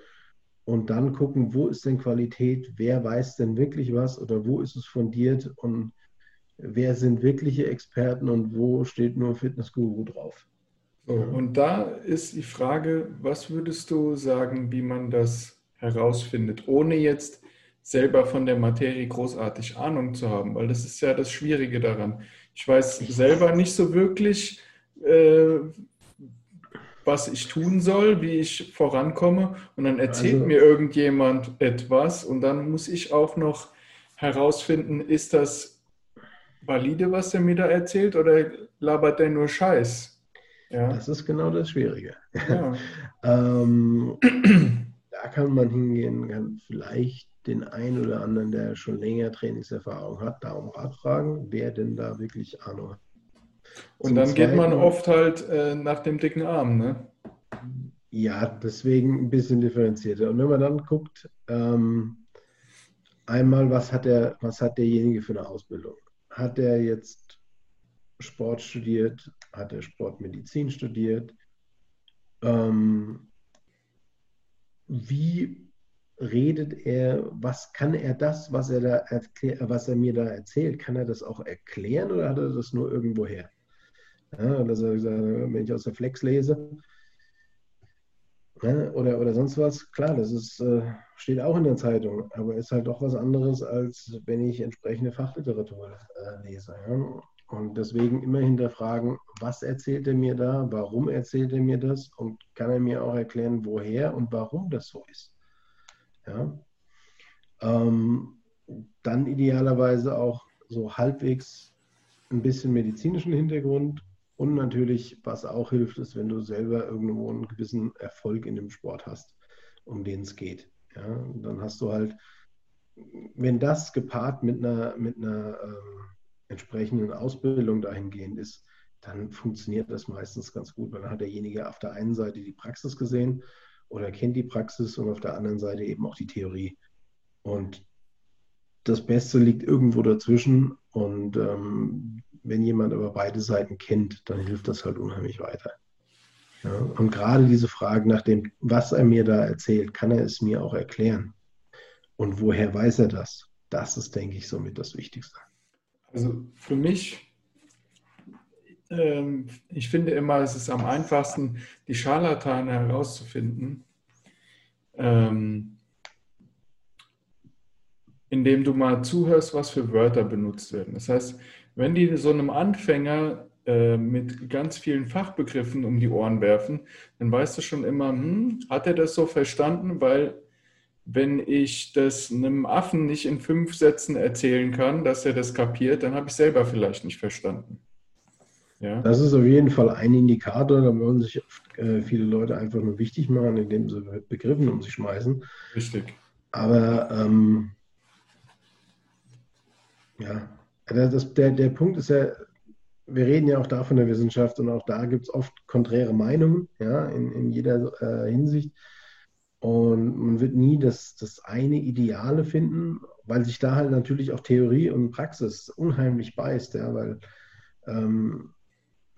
und dann gucken, wo ist denn Qualität, wer weiß denn wirklich was oder wo ist es fundiert und wer sind wirkliche Experten und wo steht nur Fitnessguru drauf. So, und da ist die Frage, was würdest du sagen, wie man das herausfindet, ohne jetzt selber von der Materie großartig Ahnung zu haben, weil das ist ja das Schwierige daran. Ich weiß selber nicht so wirklich, äh, was ich tun soll, wie ich vorankomme und dann erzählt also, mir irgendjemand etwas und dann muss ich auch noch herausfinden, ist das valide, was er mir da erzählt oder labert der nur Scheiß? Ja. Das ist genau das Schwierige. Ja. ähm, da kann man hingehen, kann vielleicht den einen oder anderen, der schon länger Trainingserfahrung hat, da um Rat fragen, wer denn da wirklich Ahnung hat. Und Zum dann Zweiten, geht man oft halt äh, nach dem dicken Arm, ne? Ja, deswegen ein bisschen differenzierter. Und wenn man dann guckt, ähm, einmal, was hat, der, was hat derjenige für eine Ausbildung? Hat er jetzt Sport studiert? Hat er Sportmedizin studiert? Ähm, wie redet er, was kann er das, was er, da was er mir da erzählt, kann er das auch erklären oder hat er das nur irgendwo her? Ja, dass er wenn ich aus der Flex lese ja, oder, oder sonst was, klar, das ist, äh, steht auch in der Zeitung, aber ist halt doch was anderes, als wenn ich entsprechende Fachliteratur äh, lese. Ja? Und deswegen immer hinterfragen, was erzählt er mir da, warum erzählt er mir das und kann er mir auch erklären, woher und warum das so ist. Ja? Ähm, dann idealerweise auch so halbwegs ein bisschen medizinischen Hintergrund und natürlich, was auch hilft, ist, wenn du selber irgendwo einen gewissen Erfolg in dem Sport hast, um den es geht. Ja? Dann hast du halt, wenn das gepaart mit einer, mit einer ähm, entsprechenden Ausbildung dahingehend ist, dann funktioniert das meistens ganz gut, weil dann hat derjenige auf der einen Seite die Praxis gesehen oder kennt die Praxis und auf der anderen Seite eben auch die Theorie. Und das Beste liegt irgendwo dazwischen. Und ähm, wenn jemand aber beide Seiten kennt, dann hilft das halt unheimlich weiter. Ja, und gerade diese Frage nach dem, was er mir da erzählt, kann er es mir auch erklären? Und woher weiß er das? Das ist, denke ich, somit das Wichtigste. Also für mich, ich finde immer, es ist am einfachsten, die Scharlatane herauszufinden, ähm, indem du mal zuhörst, was für Wörter benutzt werden. Das heißt, wenn die so einem Anfänger äh, mit ganz vielen Fachbegriffen um die Ohren werfen, dann weißt du schon immer, hm, hat er das so verstanden, weil wenn ich das einem Affen nicht in fünf Sätzen erzählen kann, dass er das kapiert, dann habe ich selber vielleicht nicht verstanden. Ja. Das ist auf jeden Fall ein Indikator, da wollen sich oft, äh, viele Leute einfach nur wichtig machen, indem sie Begriffen um sich schmeißen. Richtig. Aber ähm, ja, das, der, der Punkt ist ja, wir reden ja auch da von der Wissenschaft und auch da gibt es oft konträre Meinungen, ja, in, in jeder äh, Hinsicht. Und man wird nie das, das eine Ideale finden, weil sich da halt natürlich auch Theorie und Praxis unheimlich beißt, ja, weil ähm,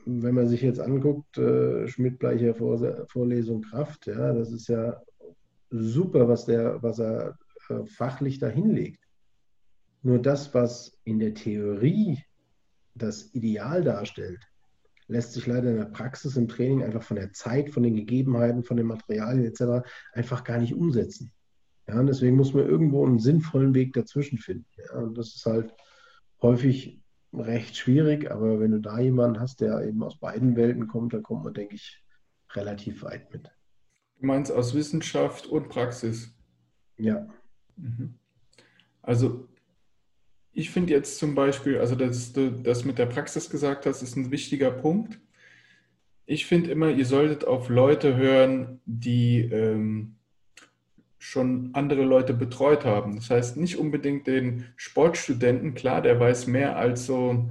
wenn man sich jetzt anguckt, äh, Schmidt-Bleicher Vorlesung Kraft, ja, das ist ja super, was, der, was er äh, fachlich da hinlegt. Nur das, was in der Theorie das Ideal darstellt, lässt sich leider in der Praxis, im Training einfach von der Zeit, von den Gegebenheiten, von den Materialien etc. einfach gar nicht umsetzen. Ja, und deswegen muss man irgendwo einen sinnvollen Weg dazwischen finden. Ja, und das ist halt häufig recht schwierig, aber wenn du da jemanden hast, der eben aus beiden Welten kommt, dann kommt man, denke ich, relativ weit mit. Du meinst aus Wissenschaft und Praxis? Ja. Mhm. Also ich finde jetzt zum Beispiel, also dass du das mit der Praxis gesagt hast, ist ein wichtiger Punkt. Ich finde immer, ihr solltet auf Leute hören, die ähm, schon andere Leute betreut haben. Das heißt nicht unbedingt den Sportstudenten, klar, der weiß mehr als so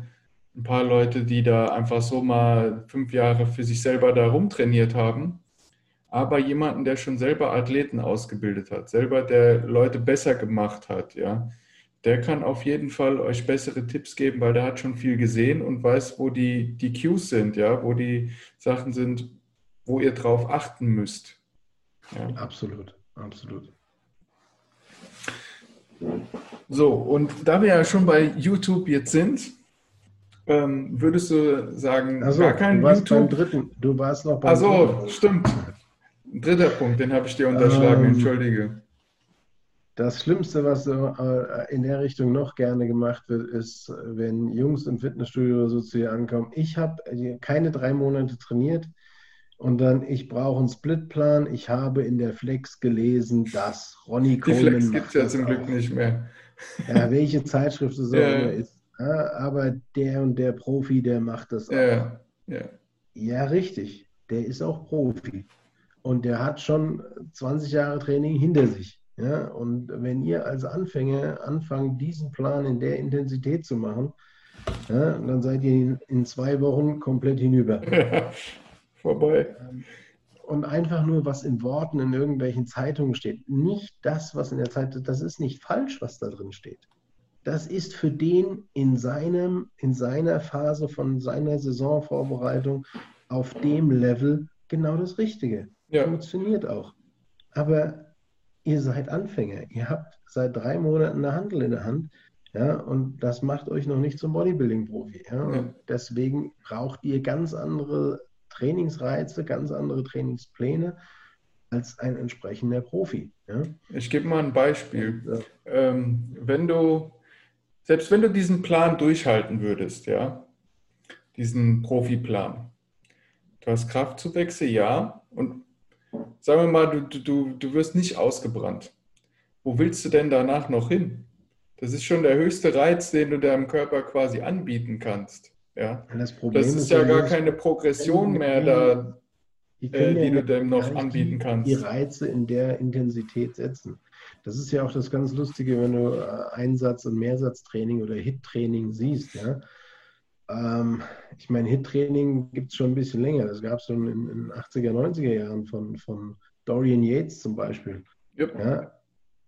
ein paar Leute, die da einfach so mal fünf Jahre für sich selber da rumtrainiert haben. Aber jemanden, der schon selber Athleten ausgebildet hat, selber der Leute besser gemacht hat, ja der kann auf jeden Fall euch bessere Tipps geben, weil der hat schon viel gesehen und weiß, wo die, die Cues sind, ja, wo die Sachen sind, wo ihr drauf achten müsst. Ja. Absolut, absolut. So, und da wir ja schon bei YouTube jetzt sind, ähm, würdest du sagen, also, gar kein du warst YouTube? Beim dritten, du warst noch beim Also, stimmt. Dritter Punkt, den habe ich dir unterschlagen, ähm, entschuldige. Das Schlimmste, was äh, in der Richtung noch gerne gemacht wird, ist, wenn Jungs im Fitnessstudio oder so zu dir ankommen. Ich habe äh, keine drei Monate trainiert und dann, ich brauche einen Splitplan. Ich habe in der Flex gelesen, dass Ronny Coleman. Die Flex gibt es ja zum auch. Glück nicht mehr. Ja, welche Zeitschrift es auch ja. immer ist. Ja, aber der und der Profi, der macht das ja. Ja. ja, richtig. Der ist auch Profi. Und der hat schon 20 Jahre Training hinter sich. Ja, und wenn ihr als Anfänger anfangt, diesen Plan in der Intensität zu machen, ja, dann seid ihr in, in, zwei Wochen komplett hinüber. Vorbei. Ähm, und einfach nur, was in Worten in irgendwelchen Zeitungen steht. Nicht das, was in der Zeitung, das ist nicht falsch, was da drin steht. Das ist für den in, seinem, in seiner Phase von seiner Saisonvorbereitung auf dem Level genau das Richtige. Ja. Funktioniert auch. Aber ihr seid Anfänger. Ihr habt seit drei Monaten eine Handel in der Hand. Ja, und das macht euch noch nicht zum Bodybuilding-Profi. Ja? ja. deswegen braucht ihr ganz andere Trainingsreize, ganz andere Trainingspläne als ein entsprechender Profi. Ja? Ich gebe mal ein Beispiel. Ja. Ähm, wenn du, selbst wenn du diesen Plan durchhalten würdest, ja, diesen Profiplan, du hast Kraftzuwächse, ja, und sagen wir mal, du, du, du wirst nicht ausgebrannt. Wo willst du denn danach noch hin? Das ist schon der höchste Reiz, den du deinem Körper quasi anbieten kannst. Ja? Das, das ist, ja gar keine Progression mehr da, die, äh, die du dem noch anbieten kannst. Die Reize in der Intensität setzen. Das ist ja auch das ganz Lustige, wenn du äh, Einsatz- und Mehrsatztraining oder Hit-Training siehst. Ja? Ähm, ich meine, Hit-Training gibt es schon ein bisschen länger. Das gab es schon in den 80er, 90er Jahren von, von Dorian Yates zum Beispiel. Yep. Ja?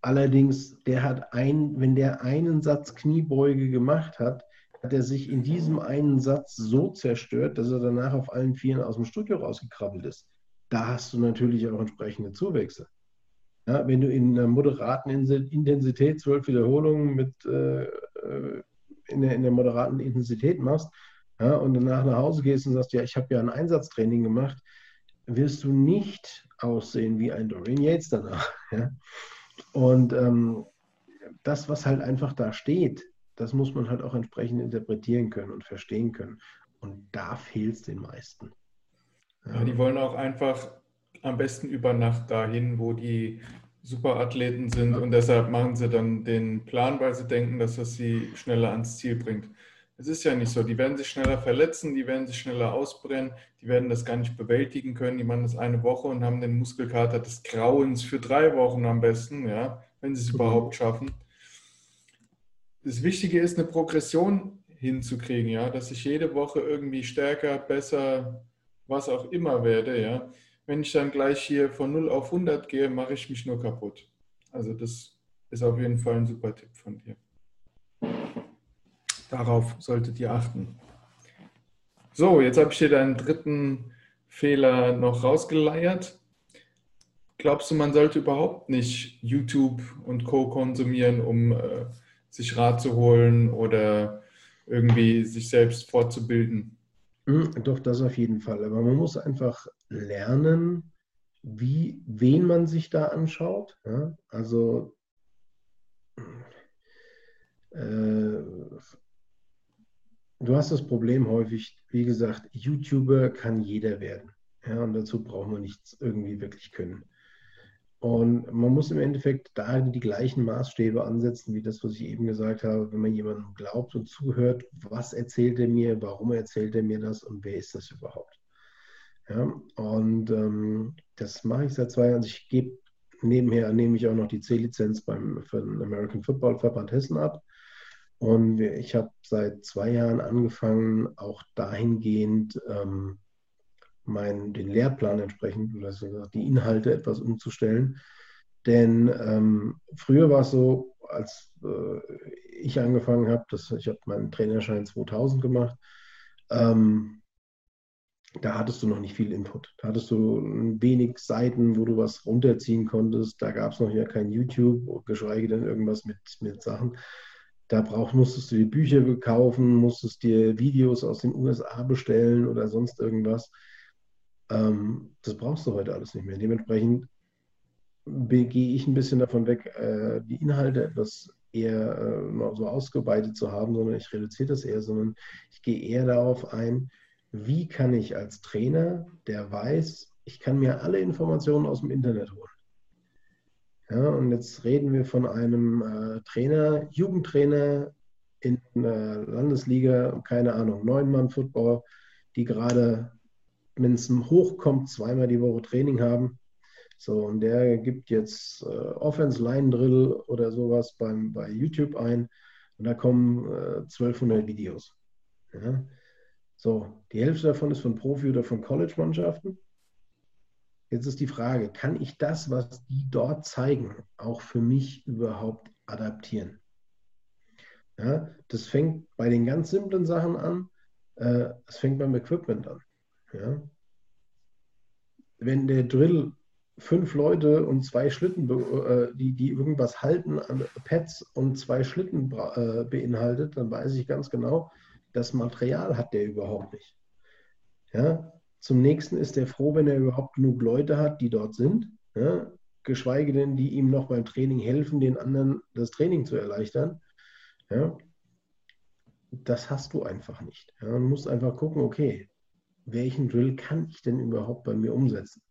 Allerdings, der hat ein, wenn der einen Satz Kniebeuge gemacht hat, hat er sich in diesem einen Satz so zerstört, dass er danach auf allen Vieren aus dem Studio rausgekrabbelt ist. Da hast du natürlich auch entsprechende Zuwächse. Ja, wenn du in einer moderaten Intensität zwölf Wiederholungen mit äh, äh, in, der, in, der, moderaten Intensität machst ja, und danach nach Hause gehst und sagst, ja, ich habe ja ein Einsatztraining gemacht, wirst du nicht aussehen wie ein Dorian Yates danach. Ja? Und ähm, das, was halt einfach da steht, das muss man halt auch entsprechend interpretieren können und verstehen können. Und da fehlt es den meisten. Ja, die wollen auch einfach am besten über Nacht dahin, wo die Superathleten sind und deshalb machen sie dann den Plan, weil sie denken, dass das sie schneller ans Ziel bringt. Es ist ja nicht so. Die werden sich schneller verletzen, die werden sich schneller ausbrennen, die werden das gar nicht bewältigen können. Die machen das eine Woche und haben den Muskelkater des Grauens für drei Wochen am besten, ja, wenn sie es mhm. überhaupt schaffen das Wichtige ist, eine Progression hinzukriegen, ja, dass ich jede Woche irgendwie stärker, besser, was auch immer werde, ja. Wenn ich dann gleich hier von 0 auf 100 gehe, mache ich mich nur kaputt. Also das ist auf jeden Fall ein super Tipp von dir. Darauf solltet ihr achten. So, jetzt habe ich hier deinen dritten Fehler noch rausgeleiert. Glaubst du, man sollte überhaupt nicht YouTube und Co. konsumieren, um äh, sich Rat zu holen oder irgendwie sich selbst fortzubilden. Hm, doch, das auf jeden Fall. Aber man muss einfach lernen, wie, wen man sich da anschaut. Ja? Also äh, du hast das Problem häufig, wie gesagt, YouTuber kann jeder werden. Ja, und dazu braucht man nichts irgendwie wirklich können. Und man muss im Endeffekt da die gleichen Maßstäbe ansetzen, wie das, was ich eben gesagt habe. Wenn man jemandem glaubt und zuhört, was erzählt er mir, warum erzählt er mir das und wer ist das überhaupt? Ja, und ähm, das mache ich seit zwei Jahren. Also ich gebe nebenher nehme ich auch noch die C-Lizenz beim für den American Football Verband Hessen ab. Und ich habe seit zwei Jahren angefangen, auch dahingehend ähm, meinen, den Lehrplan entsprechend oder die Inhalte etwas umzustellen. Denn ähm, früher war es so, als äh, ich angefangen habe, ich habe meinen Trainerschein 2000 gemacht, ähm, da hattest du noch nicht viel Input. Da hattest du wenig Seiten, wo du was runterziehen konntest. Da gab es noch ja kein YouTube, geschweige denn irgendwas mit, mit Sachen. Da brauch, musstest du dir Bücher kaufen, musstest dir Videos aus den USA bestellen oder sonst irgendwas. Ähm, das brauchst du heute alles nicht mehr. Dementsprechend gehe ich ein bisschen davon weg, äh, die Inhalte etwas eher äh, so ausgeweitet zu haben, sondern ich reduziere das eher, sondern ich gehe eher darauf ein, wie kann ich als Trainer, der weiß, ich kann mir alle Informationen aus dem Internet holen. Ja, und jetzt reden wir von einem äh, Trainer, Jugendtrainer in der Landesliga, keine Ahnung, Neunmann-Football, die gerade wenn es hochkommt, zweimal die Woche Training haben. So, und der gibt jetzt äh, Offense Line Drill oder sowas beim, bei YouTube ein und da kommen äh, 1200 Videos. Ja? So, die Hälfte davon ist von Profi- oder von College-Mannschaften. Jetzt ist die Frage, kann ich das, was die dort zeigen, auch für mich überhaupt adaptieren? Ja, das fängt bei den ganz simplen Sachen an. Äh, es fängt beim Equipment an. Ja? Wenn der Drill fünf Leute und zwei Schlitten, äh, die, die irgendwas halten an Pads und zwei Schlitten äh, beinhaltet, dann weiß ich ganz genau, das Material hat der überhaupt nicht. Ja? Zum nächsten ist er froh, wenn er überhaupt genug Leute hat, die dort sind, ja? geschweige denn, die ihm noch beim Training helfen, den anderen das Training zu erleichtern. Ja? Das hast du einfach nicht. Ja? Du musst einfach gucken, okay, welchen Drill kann ich denn überhaupt bei mir umsetzen?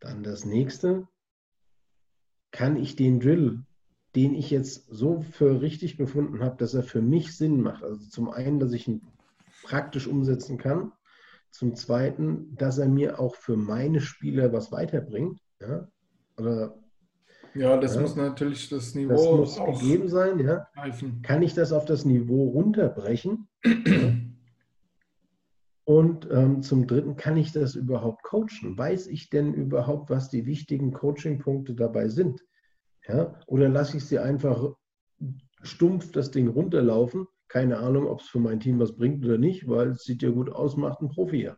Dann das nächste, kann ich den Drill, den ich jetzt so für richtig befunden habe, dass er für mich Sinn macht. Also zum einen, dass ich ihn praktisch umsetzen kann. Zum zweiten, dass er mir auch für meine Spieler was weiterbringt. Ja, Oder, ja das ja, muss natürlich das Niveau das muss gegeben sein. Ja. Kann ich das auf das Niveau runterbrechen? Und ähm, zum Dritten, kann ich das überhaupt coachen? Weiß ich denn überhaupt, was die wichtigen Coaching-Punkte dabei sind? Ja? Oder lasse ich sie einfach stumpf das Ding runterlaufen? Keine Ahnung, ob es für mein Team was bringt oder nicht, weil es sieht ja gut aus, macht ein Profi ja.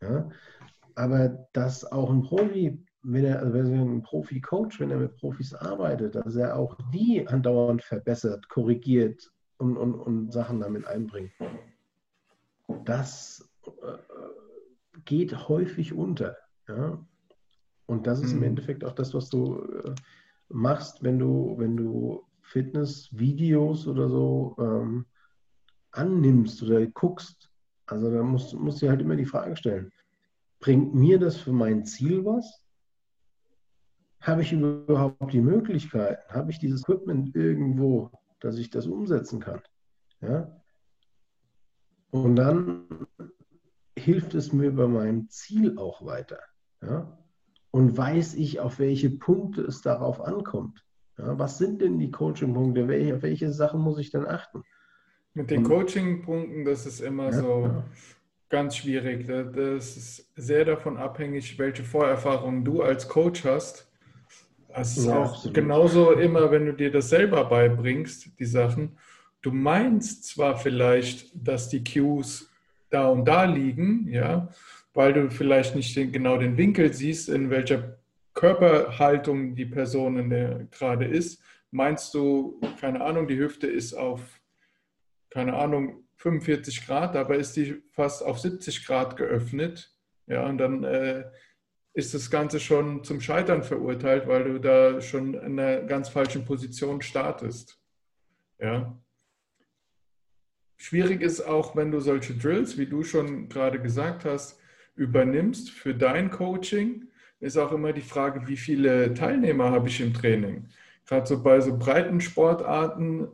ja? Aber dass auch ein Profi, wenn er, also ein Profi-Coach, wenn er mit Profis arbeitet, dass er auch die andauernd verbessert, korrigiert und, und, und Sachen damit einbringt. Das geht häufig unter. Ja? Und das ist mhm. im Endeffekt auch das, was du äh, machst, wenn du, wenn du Fitness-Videos oder so ähm, annimmst oder guckst. Also da musst, musst du dir halt immer die Frage stellen, bringt mir das für mein Ziel was? Habe ich überhaupt die Möglichkeit? Habe ich dieses Equipment irgendwo, dass ich das umsetzen kann? Ja? Und dann hilft es mir bei meinem Ziel auch weiter? Ja? Und weiß ich, auf welche Punkte es darauf ankommt? Ja? Was sind denn die Coaching-Punkte? Welche, auf welche Sachen muss ich dann achten? Mit den Coaching-Punkten, das ist immer ja, so ja. ganz schwierig. Das ist sehr davon abhängig, welche Vorerfahrungen du als Coach hast. Das ist auch absolut. genauso immer, wenn du dir das selber beibringst, die Sachen. Du meinst zwar vielleicht, dass die Cues da und da liegen, ja, weil du vielleicht nicht den, genau den Winkel siehst, in welcher Körperhaltung die Person gerade ist. Meinst du, keine Ahnung, die Hüfte ist auf, keine Ahnung, 45 Grad, dabei ist die fast auf 70 Grad geöffnet. Ja, und dann äh, ist das Ganze schon zum Scheitern verurteilt, weil du da schon in einer ganz falschen Position startest. Ja. Schwierig ist auch, wenn du solche Drills, wie du schon gerade gesagt hast, übernimmst für dein Coaching, ist auch immer die Frage, wie viele Teilnehmer habe ich im Training. Gerade so bei so breiten Sportarten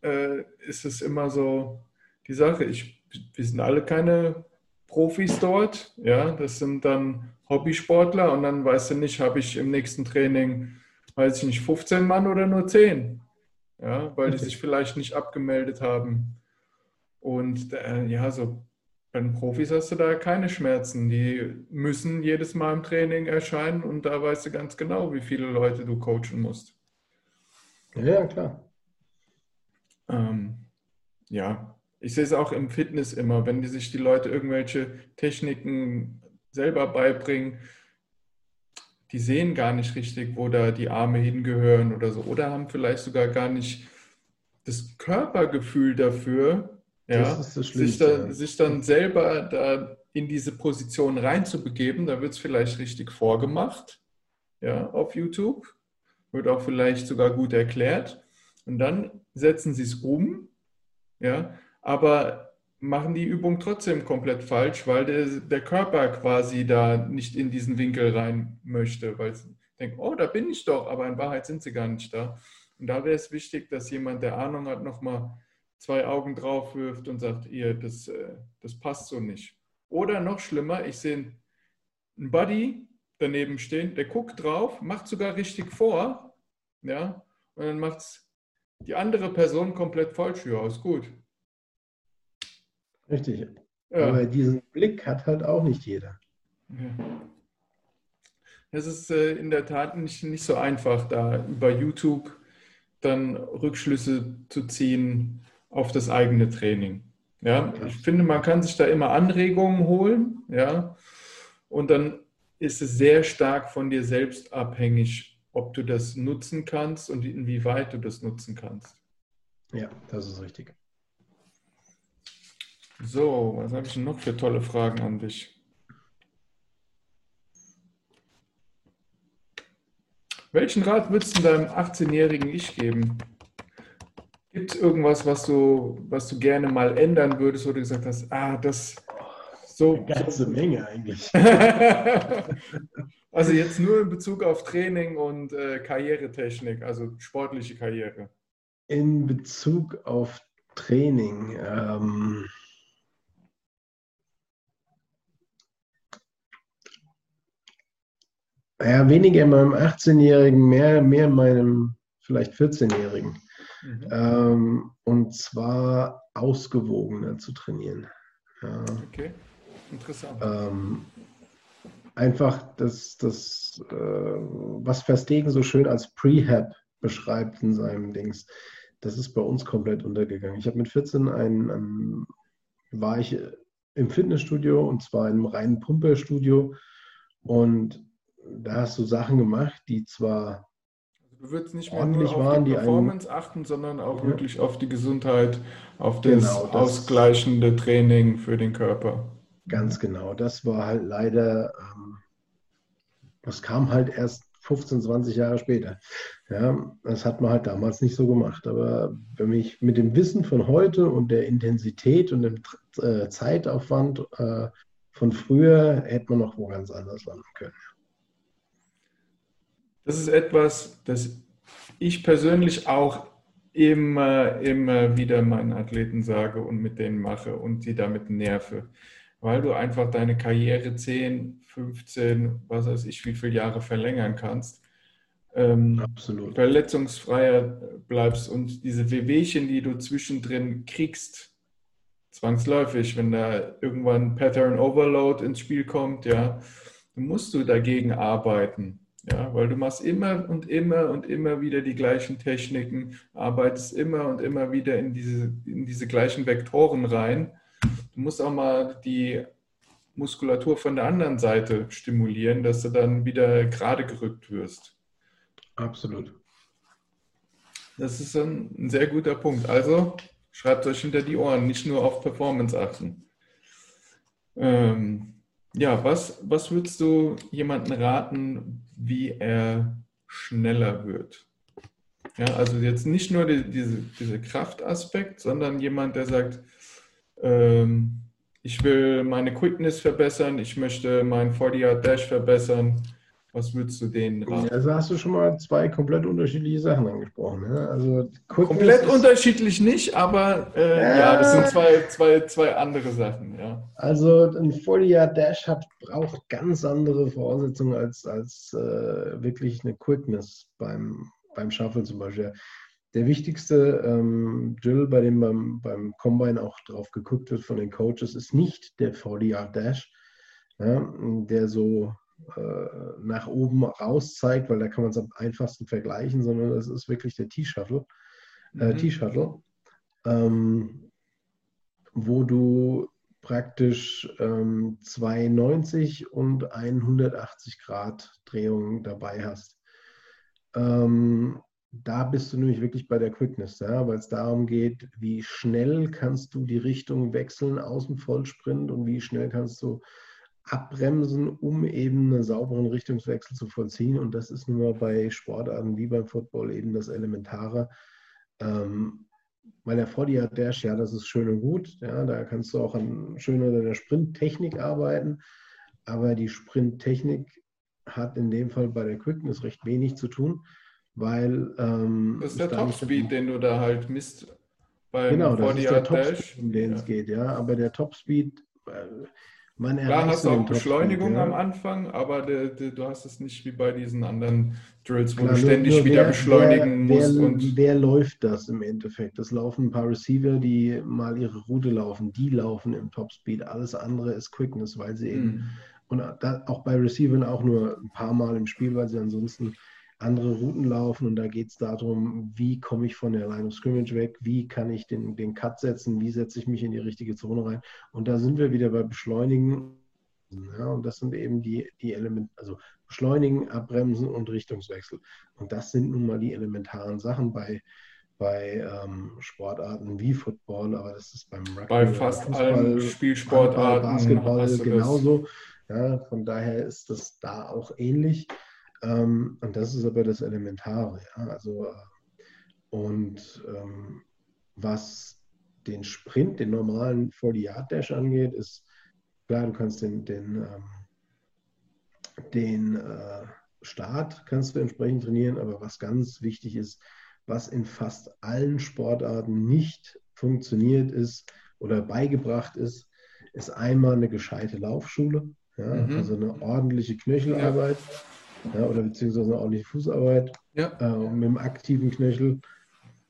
äh, ist es immer so die Sache. Ich, wir sind alle keine Profis dort, ja, das sind dann Hobbysportler und dann weißt du nicht, habe ich im nächsten Training, weiß ich nicht, 15 Mann oder nur 10, ja, weil die sich vielleicht nicht abgemeldet haben. Und äh, ja, so bei den Profis hast du da keine Schmerzen. Die müssen jedes Mal im Training erscheinen und da weißt du ganz genau, wie viele Leute du coachen musst. Ja, klar. Ähm, ja, ich sehe es auch im Fitness immer, wenn die sich die Leute irgendwelche Techniken selber beibringen, die sehen gar nicht richtig, wo da die Arme hingehören oder so, oder haben vielleicht sogar gar nicht das Körpergefühl dafür, ja, sich, da, sich, dann selber da in diese Position reinzubegeben, da wird es vielleicht richtig vorgemacht, ja, auf YouTube, wird auch vielleicht sogar gut erklärt. Und dann setzen sie es um, ja, aber machen die Übung trotzdem komplett falsch, weil der, der Körper quasi da nicht in diesen Winkel rein möchte, weil sie denken, oh, da bin ich doch, aber in Wahrheit sind sie gar nicht da. Und da wäre es wichtig, dass jemand, der Ahnung hat, nochmal zwei Augen drauf wirft und sagt, ihr, das, äh, das passt so nicht. Oder noch schlimmer, ich sehe einen Buddy daneben stehen, der guckt drauf, macht sogar richtig vor, ja, und dann macht es die andere Person komplett falsch. Ja, ist gut. Richtig. Ja. Aber diesen Blick hat halt auch nicht jeder. Ja. Es ist äh, in der Tat nicht, nicht so einfach, da über YouTube dann Rückschlüsse zu ziehen, auf das eigene Training. Ja, ich finde, man kann sich da immer Anregungen holen, ja, und dann ist es sehr stark von dir selbst abhängig, ob du das nutzen kannst und inwieweit du das nutzen kannst. Ja, das ist richtig. So, was habe ich denn noch für tolle Fragen an dich? Welchen Rat würdest du deinem 18-jährigen Ich geben? Gibt es irgendwas, was du, was du gerne mal ändern würdest, wo du gesagt hast, ah, das so. Eine ganze Menge eigentlich. also jetzt nur in Bezug auf Training und äh, Karrieretechnik, also sportliche Karriere. In Bezug auf Training. Ähm Ja, weniger in meinem 18-Jährigen, mehr, mehr in meinem vielleicht 14-Jährigen. Mhm. Ähm, und zwar ausgewogener zu trainieren. Ja. Okay, interessant. Ähm, einfach das, das äh, was Verstegen so schön als Prehab beschreibt in seinem Dings, das ist bei uns komplett untergegangen. Ich habe mit 14 ein, ein, war ich im Fitnessstudio und zwar im reinen Pumperstudio und da hast du Sachen gemacht, die zwar du würdest nicht mehr nur auf die Performance einen, achten, sondern auch ja. wirklich auf die Gesundheit, auf das, genau, das ausgleichende Training für den Körper. Ganz genau. Das war halt leider, ähm, das kam halt erst 15, 20 Jahre später. Ja, das hat man halt damals nicht so gemacht. Aber wenn ich mit dem Wissen von heute und der Intensität und dem äh, Zeitaufwand äh, von früher hätte man noch wo ganz anders landen können. Das ist etwas, das ich persönlich auch immer, immer wieder meinen Athleten sage und mit denen mache und sie damit nerve. Weil du einfach deine Karriere 10, 15, was weiß ich, wie viele Jahre verlängern kannst. Ähm, Absolut. Verletzungsfreier bleibst und diese Wehwehchen, die du zwischendrin kriegst, zwangsläufig, wenn da irgendwann Pattern Overload ins Spiel kommt, ja, dann musst du dagegen arbeiten. Ja, weil du machst immer und immer und immer wieder die gleichen Techniken, arbeitest immer und immer wieder in diese, in diese gleichen Vektoren rein. Du musst auch mal die Muskulatur von der anderen Seite stimulieren, dass du dann wieder gerade gerückt wirst. Absolut. Das ist ein, ein sehr guter Punkt. Also schreibt euch hinter die Ohren, nicht nur auf Performance achten. Ähm, ja, was, was würdest du jemandem raten, wie er schneller wird? Ja, also jetzt nicht nur die, diese, diese Kraftaspekt, sondern jemand, der sagt, ähm, ich will meine Quickness verbessern, ich möchte meinen 40-Yard-Dash verbessern, was würdest du denen raten? Also hast du schon mal zwei komplett unterschiedliche Sachen angesprochen. Ne? Also komplett unterschiedlich nicht, aber äh, ja. ja. das sind zwei, zwei, zwei andere Sachen. Ja. Also ein 40-Yard-Dash hat, braucht ganz andere Voraussetzungen als, als äh, wirklich eine Quickness beim, beim Shuffle zum Beispiel. Der wichtigste ähm, Drill, bei dem beim, beim Combine auch drauf geguckt wird von den Coaches, ist nicht der 40-Yard-Dash, ja, der so nach oben raus zeigt, weil da kann man es am einfachsten vergleichen, sondern es ist wirklich der T-Shuttle, äh, mhm. T-Shuttle, ähm, wo du praktisch ähm, 290 und 180 Grad Drehungen dabei hast. Ähm, da bist du nämlich wirklich bei der Quickness, ja, weil es darum geht, wie schnell kannst du die Richtung wechseln aus dem Vollsprint und wie schnell kannst du abbremsen, um eben einen sauberen Richtungswechsel zu vollziehen. Und das ist nun mal bei Sportarten wie beim Football eben das Elementare. Ähm, weil der 40 Dash, ja, das ist schön und gut. Ja, da kannst du auch an schöner der Sprinttechnik arbeiten. Aber die Sprinttechnik hat in dem Fall bei der Quickness recht wenig zu tun, weil. Ähm, das ist der Topspeed, den du da halt misst. Beim genau, das ist der Topspeed, um den ja. es geht, ja. Aber der Topspeed. Äh, man Klar hast du auch Beschleunigung ja. am Anfang, aber de, de, du hast es nicht wie bei diesen anderen Drills, wo Klar, du ständig nur, wieder wer, beschleunigen wer, musst. Wer, und wer läuft das im Endeffekt? Das laufen ein paar Receiver, die mal ihre Route laufen. Die laufen im Topspeed. Alles andere ist Quickness, weil sie eben, mhm. und da, auch bei Receivern auch nur ein paar Mal im Spiel, weil sie ansonsten andere Routen laufen und da geht es darum, wie komme ich von der Line of Scrimmage weg, wie kann ich den, den Cut setzen, wie setze ich mich in die richtige Zone rein. Und da sind wir wieder bei Beschleunigen Ja, und das sind eben die, die Elemente, also Beschleunigen, Abbremsen und Richtungswechsel. Und das sind nun mal die elementaren Sachen bei, bei ähm, Sportarten wie Football, aber das ist beim Rugby. Bei fast Fußball, allen Spielsportarten. Basketball genauso. Ja, von daher ist das da auch ähnlich. Ähm, und das ist aber das Elementare. Ja? Also, äh, und ähm, was den Sprint, den normalen 40-Yard-Dash angeht, ist klar, du kannst den, den, ähm, den äh, Start kannst du entsprechend trainieren, aber was ganz wichtig ist, was in fast allen Sportarten nicht funktioniert ist oder beigebracht ist, ist einmal eine gescheite Laufschule, ja, mhm. also eine ordentliche Knöchelarbeit ja. Ja oder beziehungsweise eine ordentliche Fußarbeit ja. äh, mit dem aktiven Knöchel.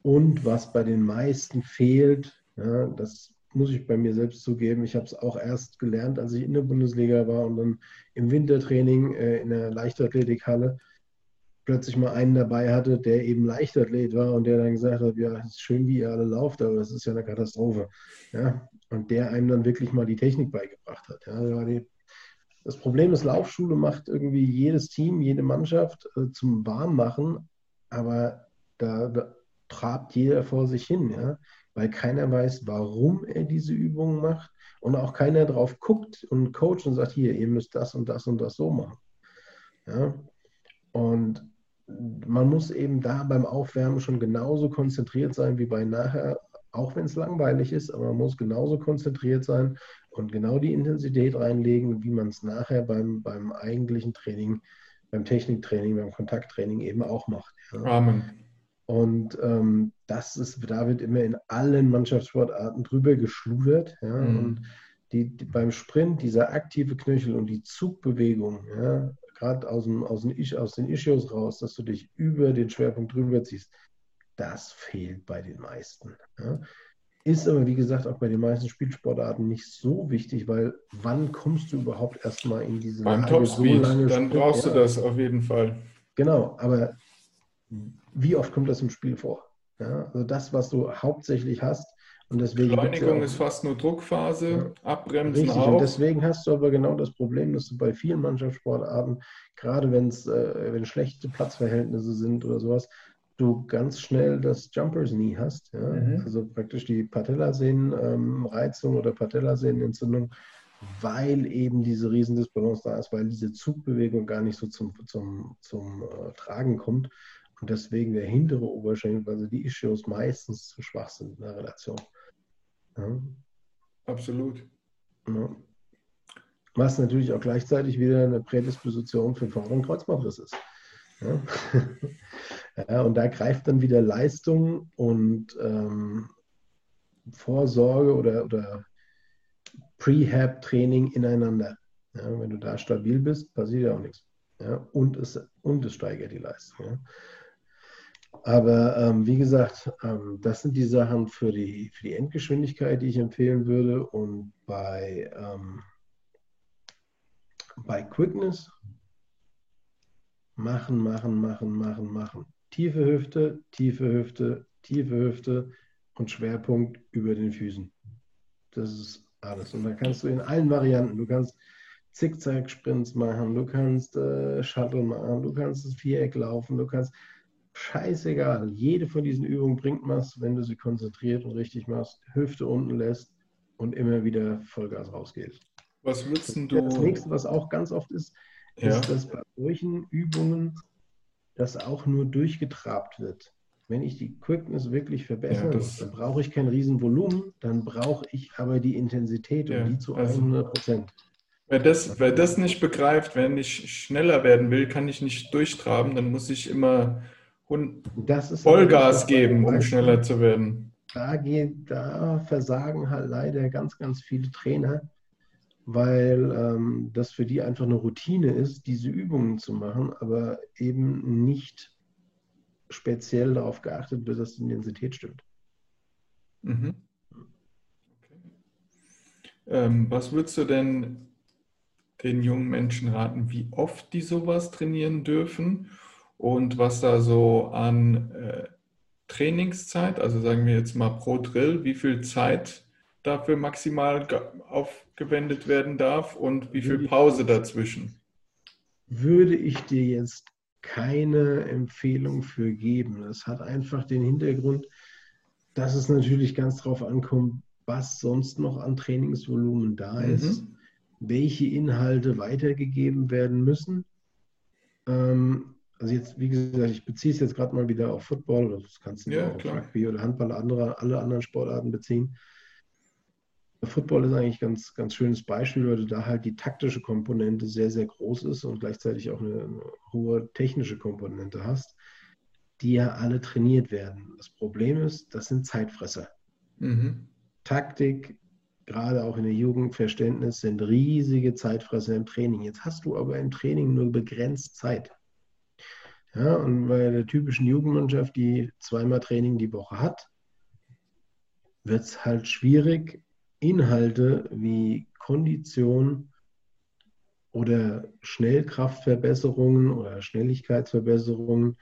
Und was bei den meisten fehlt, ja, das muss ich bei mir selbst zugeben. Ich habe es auch erst gelernt, als ich in der Bundesliga war und dann im Wintertraining äh, in der Leichtathletikhalle plötzlich mal einen dabei hatte, der eben Leichtathlet war und der dann gesagt hat, ja, es ist schön, wie ihr alle lauft, aber das ist ja eine Katastrophe. Ja? Und der einem dann wirklich mal die Technik beigebracht hat. Ja? Das Problem ist, Laufschule macht irgendwie jedes Team, jede Mannschaft äh, zum Warmmachen, aber da, trabt jeder vor sich hin, ja? weil keiner weiß, warum er diese Übungen macht und auch keiner drauf guckt und coacht und sagt, hier, ihr müsst das und das und das so machen. Ja? Und man muss eben da beim Aufwärmen schon genauso konzentriert sein wie bei nachher, auch wenn es langweilig ist, aber man muss genauso konzentriert sein und genau die Intensität reinlegen, wie man es nachher beim, beim eigentlichen Training, beim Techniktraining, beim Kontakttraining eben auch macht. Ja. Amen. Und ähm, das ist, da wird immer in allen Mannschaftssportarten drüber geschludert. Ja, mhm. Und die, die, beim Sprint, dieser aktive Knöchel und die Zugbewegung, ja, gerade aus, dem, aus, den, aus den Issues raus, dass du dich über den Schwerpunkt drüber ziehst, das fehlt bei den meisten. Ja. Ist aber, wie gesagt, auch bei den meisten Spielsportarten nicht so wichtig, weil wann kommst du überhaupt erstmal in diese Beim Topspeed, so dann brauchst ja. du das auf jeden Fall. Genau, aber wie oft kommt das im Spiel vor? Ja, also das, was du hauptsächlich hast, und deswegen Beschleunigung ist fast nur Druckphase, ja, Abbremsen richtig. auch. Und deswegen hast du aber genau das Problem, dass du bei vielen Mannschaftssportarten, gerade wenn es äh, wenn schlechte Platzverhältnisse sind oder sowas, du ganz schnell das Jumpers Knee hast. Ja? Mhm. Also praktisch die Patellasehnenreizung ähm, oder Patellasehnenentzündung, weil eben diese Riesendisbalance da ist, weil diese Zugbewegung gar nicht so zum, zum, zum äh, Tragen kommt und deswegen der hintere Oberschenkel, also die Ischios meistens zu schwach sind in der Relation. Ja. Absolut. Ja. Was natürlich auch gleichzeitig wieder eine Prädisposition für vorderen Kreuzbandriss ist. Ja. ja. und da greift dann wieder Leistung und ähm, Vorsorge oder, oder Prehab-Training ineinander. Ja, wenn du da stabil bist, passiert ja auch nichts. Ja, und, es, und es steigert die Leistung. Ja. Aber ähm, wie gesagt, ähm, das sind die Sachen für die, für die Endgeschwindigkeit, die ich empfehlen würde. Und bei, ähm, bei Quickness machen, machen, machen, machen, machen. Tiefe Hüfte, tiefe Hüfte, tiefe Hüfte und Schwerpunkt über den Füßen. Das ist alles. Und da kannst du in allen Varianten, du kannst Zickzack-Sprints machen, du kannst äh, Shuttle machen, du kannst das Viereck laufen, du kannst scheißegal. Jede von diesen Übungen bringt was, wenn du sie konzentriert und richtig machst, Hüfte unten lässt und immer wieder Vollgas rausgehst. Was würdest du? Das nächste, was auch ganz oft ist, ja. ist, dass bei solchen Übungen das auch nur durchgetrabt wird. Wenn ich die Quickness wirklich verbessern ja, dann brauche ich kein Riesenvolumen, dann brauche ich aber die Intensität ja, und die zu 100 also Prozent. Wer das, wer das nicht begreift, wenn ich schneller werden will, kann ich nicht durchtraben, dann muss ich immer Vollgas geben, um schneller zu werden. Da, geht, da versagen halt leider ganz, ganz viele Trainer, weil ähm, das für die einfach eine Routine ist, diese Übungen zu machen, aber eben nicht speziell darauf geachtet wird, dass die Intensität stimmt. Mhm. Okay. Ähm, was würdest du denn den jungen Menschen raten, wie oft die sowas trainieren dürfen? und was da so an äh, Trainingszeit, also sagen wir jetzt mal pro Drill, wie viel Zeit dafür maximal aufgewendet werden darf und wie viel Pause dazwischen? Würde ich dir jetzt keine Empfehlung für geben. Das hat einfach den Hintergrund, dass es natürlich ganz darauf ankommt, was sonst noch an Trainingsvolumen da mhm. ist, welche Inhalte weitergegeben werden müssen. Ähm, also jetzt, wie gesagt, ich beziehe es jetzt gerade mal wieder auf Football, oder das kannst du ja, auch auf Rugby oder Handball, andere, alle anderen Sportarten beziehen. Football ist eigentlich ein ganz, ganz schönes Beispiel, weil du da halt die taktische Komponente sehr, sehr groß ist und gleichzeitig auch eine, eine hohe technische Komponente hast, die ja alle trainiert werden. Das Problem ist, das sind Zeitfresser. Mhm. Taktik, gerade auch in der Jugendverständnis, sind riesige Zeitfresser im Training. Jetzt hast du aber im Training nur begrenzt Zeit. Ja, und bei der typischen Jugendmannschaft, die zweimal Training die Woche hat, wird es halt schwierig, Inhalte wie Kondition oder Schnellkraftverbesserungen oder Schnelligkeitsverbesserungen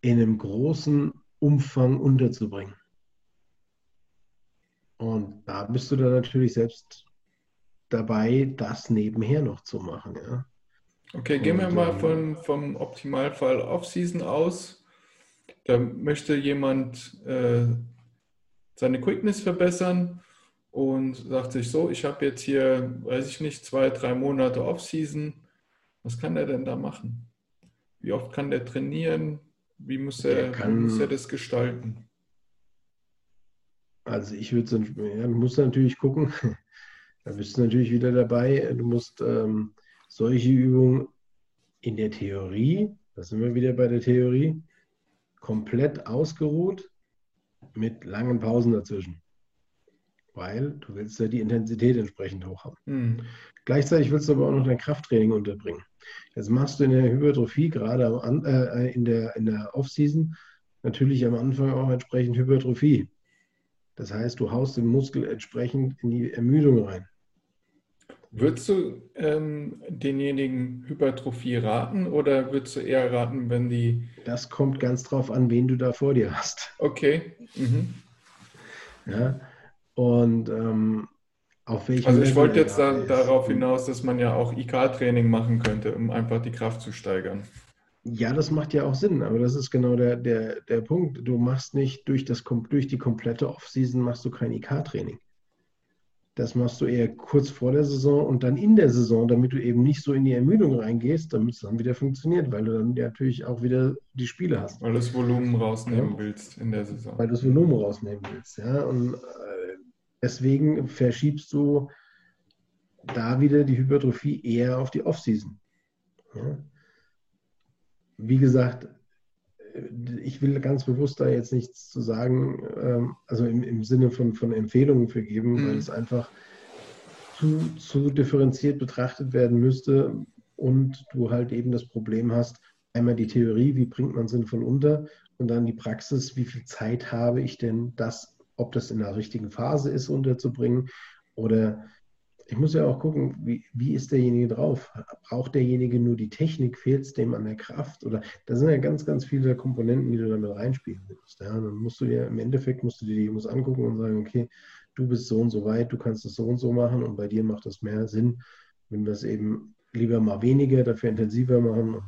in einem großen Umfang unterzubringen. Und da bist du dann natürlich selbst dabei, das nebenher noch zu machen. Ja? Okay, gehen wir mal ähm, von, vom Optimalfall Off-Season aus. Da möchte jemand äh, seine Quickness verbessern und sagt sich so, ich habe jetzt hier, weiß ich nicht, zwei, drei Monate Off-Season. Was kann der denn da machen? Wie oft kann der trainieren? Wie muss er, kann, muss er das gestalten? Also ich würde ja, du musst natürlich gucken, da bist du natürlich wieder dabei, du musst ähm, solche Übungen in der Theorie, da sind wir wieder bei der Theorie, komplett ausgeruht mit langen Pausen dazwischen weil du willst ja die Intensität entsprechend hoch haben. Mhm. Gleichzeitig willst du aber auch noch dein Krafttraining unterbringen. Jetzt machst du in der Hypertrophie, gerade am, äh, in der, in der Off-Season, natürlich am Anfang auch entsprechend Hypertrophie. Das heißt, du haust den Muskel entsprechend in die Ermüdung rein. Würdest du ähm, denjenigen Hypertrophie raten oder würdest du eher raten, wenn die. Das kommt ganz drauf an, wen du da vor dir hast. Okay. Mhm. Ja, und ähm, auf welchem Also ich wollte jetzt da, darauf hinaus, dass man ja auch IK-Training machen könnte, um einfach die Kraft zu steigern. Ja, das macht ja auch Sinn, aber das ist genau der, der, der Punkt. Du machst nicht durch, das, durch die komplette Off-Season machst du kein IK-Training. Das machst du eher kurz vor der Saison und dann in der Saison, damit du eben nicht so in die Ermüdung reingehst, damit es dann wieder funktioniert, weil du dann natürlich auch wieder die Spiele hast. Weil du das Volumen rausnehmen ja. willst in der Saison. Weil du das Volumen rausnehmen willst, ja. Und äh, Deswegen verschiebst du da wieder die Hypertrophie eher auf die Offseason. Ja. Wie gesagt, ich will ganz bewusst da jetzt nichts zu sagen, ähm, also im, im Sinne von, von Empfehlungen für geben, mhm. weil es einfach zu, zu differenziert betrachtet werden müsste und du halt eben das Problem hast, einmal die Theorie, wie bringt man sinnvoll unter und dann die Praxis, wie viel Zeit habe ich denn, das ob das in der richtigen Phase ist, unterzubringen. Oder ich muss ja auch gucken, wie, wie ist derjenige drauf? Braucht derjenige nur die Technik? Fehlt es dem an der Kraft? Oder da sind ja ganz, ganz viele Komponenten, die du damit reinspielen musst. Ja? Dann musst du dir im Endeffekt musst du dir die Jungs angucken und sagen, okay, du bist so und so weit, du kannst es so und so machen und bei dir macht das mehr Sinn, wenn wir es eben lieber mal weniger, dafür intensiver machen.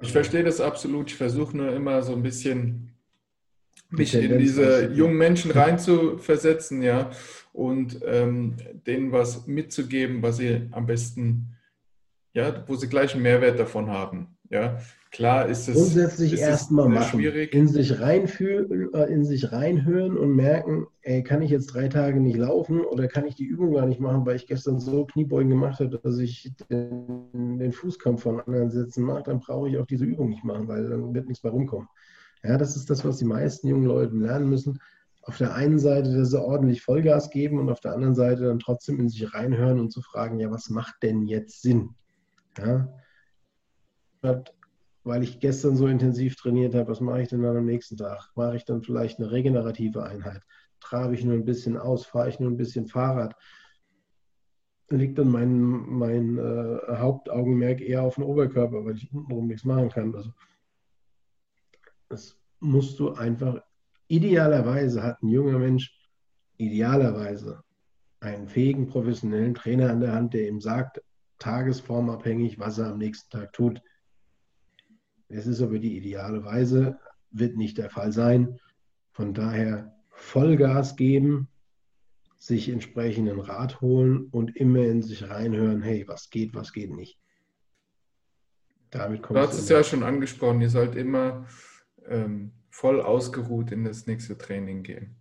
Ich verstehe das absolut. Ich versuche nur immer so ein bisschen mich in diese jungen Menschen reinzuversetzen, ja, und ähm, denen was mitzugeben, was sie am besten, ja, wo sie gleich einen Mehrwert davon haben. Ja, klar ist es grundsätzlich erstmal machen, schwierig. in sich reinfühlen, äh, in sich reinhören und merken, ey, kann ich jetzt drei Tage nicht laufen oder kann ich die Übung gar nicht machen, weil ich gestern so Kniebeugen gemacht habe, dass ich den, den Fußkampf von anderen Sätzen mache, dann brauche ich auch diese Übung nicht machen, weil dann wird nichts mehr rumkommen. Ja, das ist das, was die meisten jungen Leute lernen müssen. Auf der einen Seite, dass sie ordentlich Vollgas geben und auf der anderen Seite dann trotzdem in sich reinhören und zu fragen, ja, was macht denn jetzt Sinn? Ja, weil ich gestern so intensiv trainiert habe, was mache ich denn dann am nächsten Tag? Mache ich dann vielleicht eine regenerative Einheit? Trabe ich nur ein bisschen aus? Fahre ich nur ein bisschen Fahrrad? liegt dann mein, mein äh, Hauptaugenmerk eher auf dem Oberkörper, weil ich untenrum nichts machen kann. Also das musst du einfach, idealerweise hat ein junger Mensch idealerweise einen fähigen professionellen Trainer an der Hand, der ihm sagt, tagesformabhängig, was er am nächsten Tag tut. Es ist aber die ideale Weise, wird nicht der Fall sein. Von daher Vollgas geben, sich entsprechenden Rat holen und immer in sich reinhören, hey, was geht, was geht nicht. Damit kommt du hast es ja schon angesprochen, ihr sollt immer ähm, voll ausgeruht in das nächste Training gehen.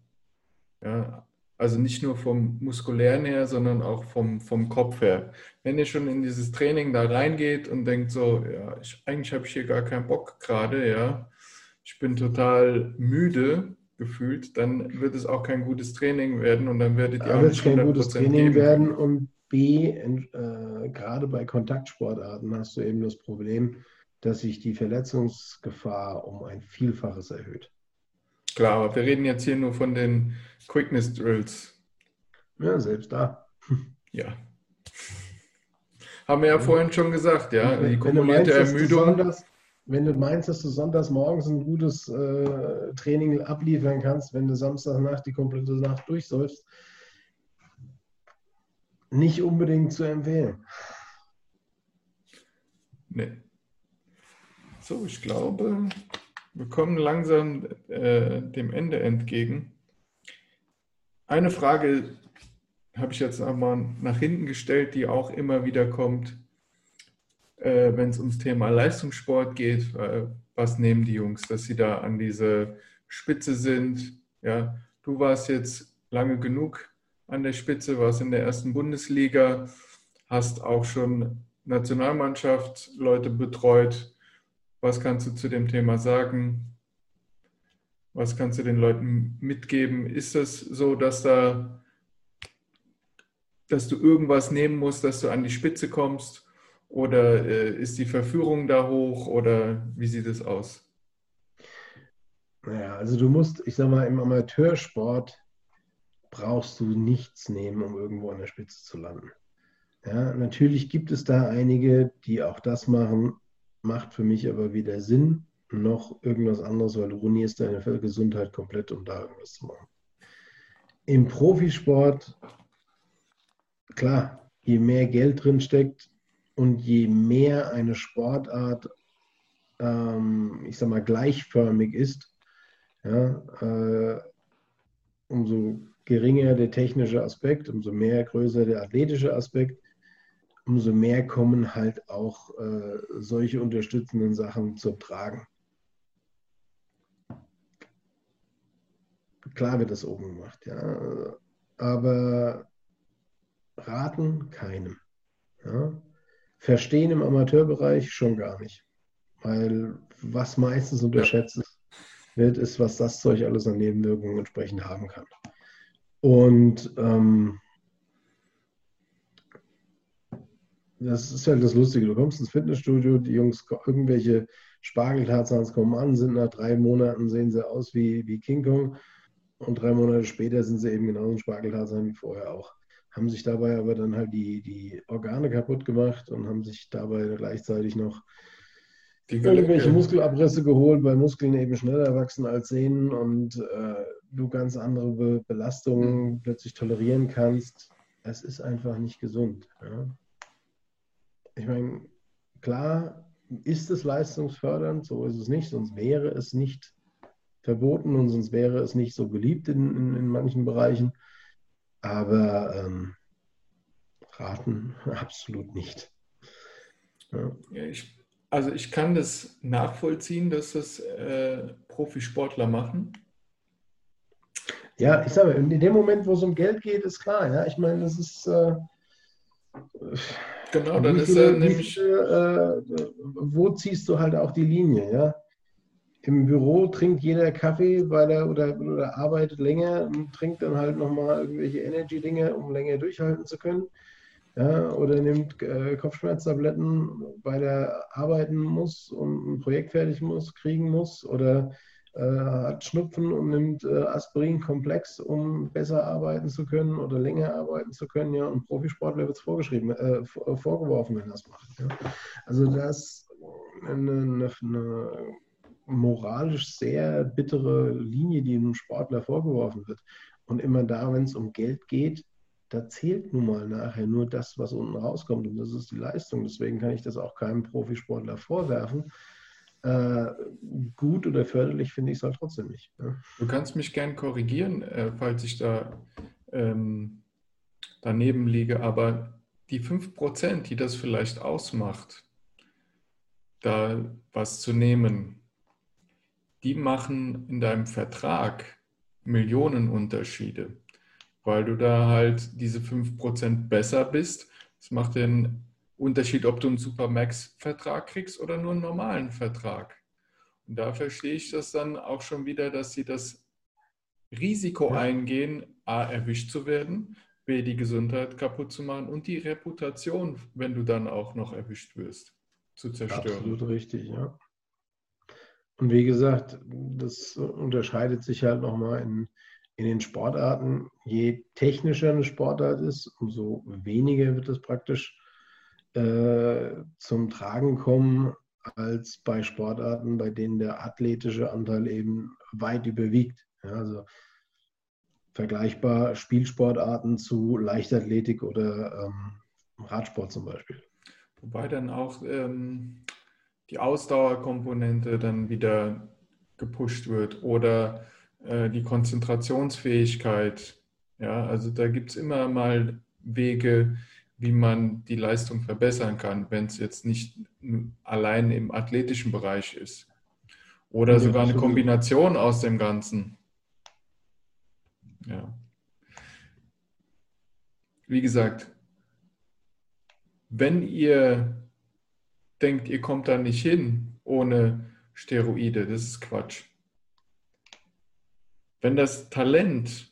Ja, also nicht nur vom muskulären her, sondern auch vom, vom Kopf her. Wenn ihr schon in dieses Training da reingeht und denkt so, ja, ich, eigentlich habe ich hier gar keinen Bock gerade, ja, ich bin total müde gefühlt, dann wird es auch kein gutes Training werden und dann werdet ihr auch nicht kein gutes Training werden und B, äh, gerade bei Kontaktsportarten hast du eben das Problem, dass sich die Verletzungsgefahr um ein Vielfaches erhöht. Klar, aber wir reden jetzt hier nur von den Quickness Drills. Ja, selbst da. Ja. Haben wir ja, ja. vorhin schon gesagt, ja. Die kumulierte Ermüdung. Sonntags, wenn du meinst, dass du sonntags morgens ein gutes äh, Training abliefern kannst, wenn du Samstagnacht die komplette Nacht durchsäufst, nicht unbedingt zu empfehlen. Nee. So, ich glaube, wir kommen langsam äh, dem Ende entgegen. Eine Frage habe ich jetzt einmal nach hinten gestellt, die auch immer wieder kommt, äh, wenn es ums Thema Leistungssport geht. Äh, was nehmen die Jungs, dass sie da an diese Spitze sind? Ja, du warst jetzt lange genug an der Spitze, warst in der ersten Bundesliga, hast auch schon Nationalmannschaft Leute betreut. Was kannst du zu dem Thema sagen? Was kannst du den Leuten mitgeben? Ist es so, dass da dass du irgendwas nehmen musst, dass du an die Spitze kommst? Oder äh, ist die Verführung da hoch? Oder wie sieht es aus? Naja, also du musst, ich sag mal, im Amateursport brauchst du nichts nehmen, um irgendwo an der Spitze zu landen. Ja, natürlich gibt es da einige, die auch das machen, macht für mich aber weder Sinn noch irgendwas anderes, weil du ruinierst deine Gesundheit komplett, um da irgendwas zu machen. Im Profisport, klar, je mehr Geld drin steckt und je mehr eine Sportart, ähm, ich sag mal, gleichförmig ist, ja, äh, umso geringer der technische Aspekt, umso mehr größer der athletische Aspekt, umso mehr kommen halt auch äh, solche unterstützenden Sachen zu Tragen. Klar wird das oben gemacht, ja. Aber raten keinem. Ja. Verstehen im Amateurbereich schon gar nicht. Weil was meistens unterschätzt wird, ist, was das Zeug alles an Nebenwirkungen entsprechend haben kann. Und ähm, das ist halt das Lustige. Du kommst ins Fitnessstudio, die Jungs, irgendwelche Spargeltarzans kommen an, sind nach drei Monaten, sehen sie aus wie, wie King Kong. Und drei Monate später sind sie eben genauso ein Spargeltarzan wie vorher auch. Haben sich dabei aber dann halt die, die Organe kaputt gemacht und haben sich dabei gleichzeitig noch irgendwelche Muskelabrisse geholt, weil Muskeln eben schneller wachsen als Sehnen und äh, du ganz andere Be Belastungen plötzlich tolerieren kannst. Es ist einfach nicht gesund. Ja? Ich meine, klar ist es leistungsfördernd, so ist es nicht, sonst wäre es nicht verboten und sonst wäre es nicht so beliebt in, in, in manchen Bereichen. Aber ähm, raten absolut nicht. Ja. Ja, ich also ich kann das nachvollziehen, dass das äh, Profisportler machen. Ja, ich sage, in dem Moment, wo es um Geld geht, ist klar. Ja, ich meine, das ist äh, genau, dann ist er nämlich. Äh, wo ziehst du halt auch die Linie? Ja, im Büro trinkt jeder Kaffee, weil er oder, oder arbeitet länger und trinkt dann halt nochmal irgendwelche Energy-Dinge, um länger durchhalten zu können ja, oder nimmt äh, Kopfschmerztabletten, weil er arbeiten muss und ein Projekt fertig muss, kriegen muss, oder hat Schnupfen und nimmt äh, Aspirin-Komplex, um besser arbeiten zu können oder länger arbeiten zu können. Ja, und Profisportler wird es vorgeschrieben, äh, vorgeworfen, wenn er das macht. Ja. Also das eine, eine, eine moralisch sehr bittere Linie, die einem Sportler vorgeworfen wird. Und immer da, wenn es um Geld geht, da zählt nun mal nachher nur das, was unten rauskommt. Und das ist die Leistung. Deswegen kann ich das auch keinem Profisportler vorwerfen. Äh, gut oder förderlich finde ich es halt trotzdem nicht. Ja. Du kannst mich gern korrigieren, äh, falls ich da ähm, daneben liege, aber die 5%, die das vielleicht ausmacht, da was zu nehmen, die machen in deinem Vertrag Millionenunterschiede, weil du da halt diese 5% besser bist. Das macht den Unterschied, ob du einen Supermax-Vertrag kriegst oder nur einen normalen Vertrag. Und da verstehe ich das dann auch schon wieder, dass sie das Risiko ja. eingehen, A, erwischt zu werden, B, die Gesundheit kaputt zu machen und die Reputation, wenn du dann auch noch erwischt wirst, zu zerstören. Absolut richtig, ja. Und wie gesagt, das unterscheidet sich halt nochmal in, in den Sportarten. Je technischer eine Sportart ist, umso weniger wird es praktisch äh, zum Tragen kommen als bei Sportarten, bei denen der athletische Anteil eben weit überwiegt. Ja, also vergleichbar Spielsportarten zu Leichtathletik oder ähm, Radsport zum Beispiel. Wobei dann auch ähm, die Ausdauerkomponente dann wieder gepusht wird oder äh, die Konzentrationsfähigkeit. Ja, also da gibt es immer mal Wege, wie man die Leistung verbessern kann, wenn es jetzt nicht allein im athletischen Bereich ist. Oder sogar eine Kombination aus dem Ganzen. Ja. Wie gesagt, wenn ihr denkt, ihr kommt da nicht hin ohne Steroide. Das ist Quatsch. Wenn das Talent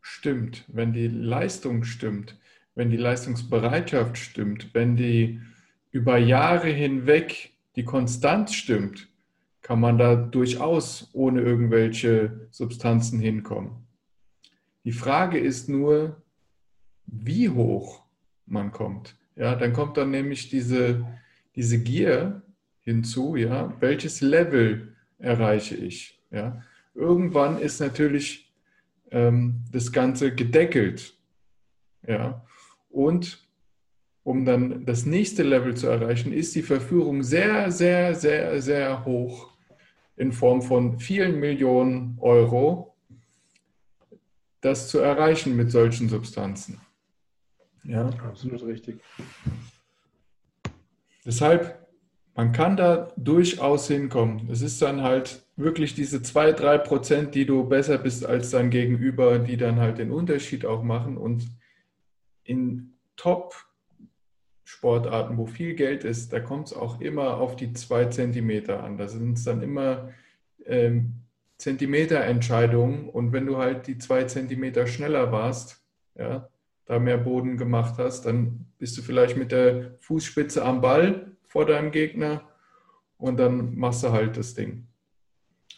stimmt, wenn die Leistung stimmt, wenn die Leistungsbereitschaft stimmt, wenn die über Jahre hinweg die Konstanz stimmt, kann man da durchaus ohne irgendwelche Substanzen hinkommen. Die Frage ist nur, wie hoch man kommt. Ja, dann kommt dann nämlich diese, diese Gier hinzu, ja, welches Level erreiche ich? Ja? Irgendwann ist natürlich ähm, das Ganze gedeckelt. Ja? Und um dann das nächste Level zu erreichen, ist die Verführung sehr, sehr, sehr, sehr hoch in Form von vielen Millionen Euro, das zu erreichen mit solchen Substanzen. Ja, absolut richtig. Deshalb, man kann da durchaus hinkommen. Es ist dann halt wirklich diese zwei, drei Prozent, die du besser bist als dein Gegenüber, die dann halt den Unterschied auch machen. Und in Top-Sportarten, wo viel Geld ist, da kommt es auch immer auf die zwei Zentimeter an. Da sind es dann immer ähm, Zentimeterentscheidungen. Und wenn du halt die zwei Zentimeter schneller warst, ja, da mehr Boden gemacht hast, dann bist du vielleicht mit der Fußspitze am Ball vor deinem Gegner und dann machst du halt das Ding.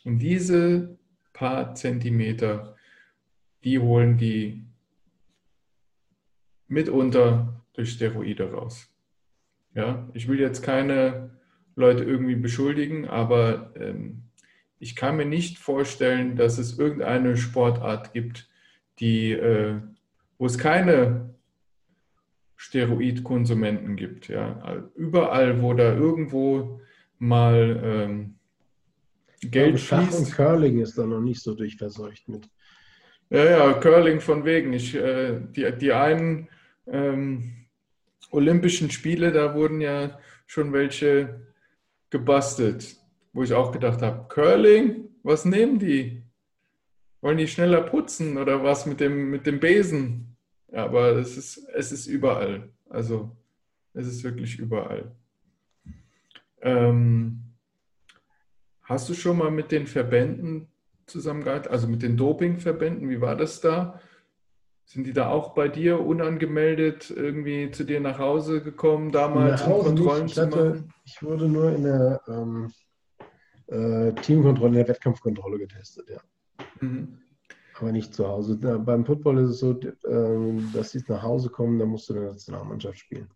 Und diese paar Zentimeter, die holen die mitunter durch Steroide raus. Ja, ich will jetzt keine Leute irgendwie beschuldigen, aber ähm, ich kann mir nicht vorstellen, dass es irgendeine Sportart gibt, die äh, wo es keine Steroidkonsumenten gibt. Ja. Überall, wo da irgendwo mal ähm, Geld glaube, Schach fließt. und Curling ist da noch nicht so durchverseucht mit. Ja, ja, Curling von wegen. Ich, äh, die, die einen ähm, Olympischen Spiele, da wurden ja schon welche gebastelt, wo ich auch gedacht habe, Curling, was nehmen die? Wollen die schneller putzen oder was mit dem, mit dem Besen? Ja, aber es ist, es ist überall. Also es ist wirklich überall. Ähm, hast du schon mal mit den Verbänden zusammengearbeitet, also mit den Dopingverbänden? Wie war das da? Sind die da auch bei dir unangemeldet irgendwie zu dir nach Hause gekommen, damals um Kontrollen nicht. Ich hatte? Ich wurde nur in der ähm, äh, Teamkontrolle, in der Wettkampfkontrolle getestet, ja. Mhm. Aber nicht zu Hause. Beim Football ist es so, ähm, dass sie nach Hause kommen, dann musst du in der Nationalmannschaft spielen.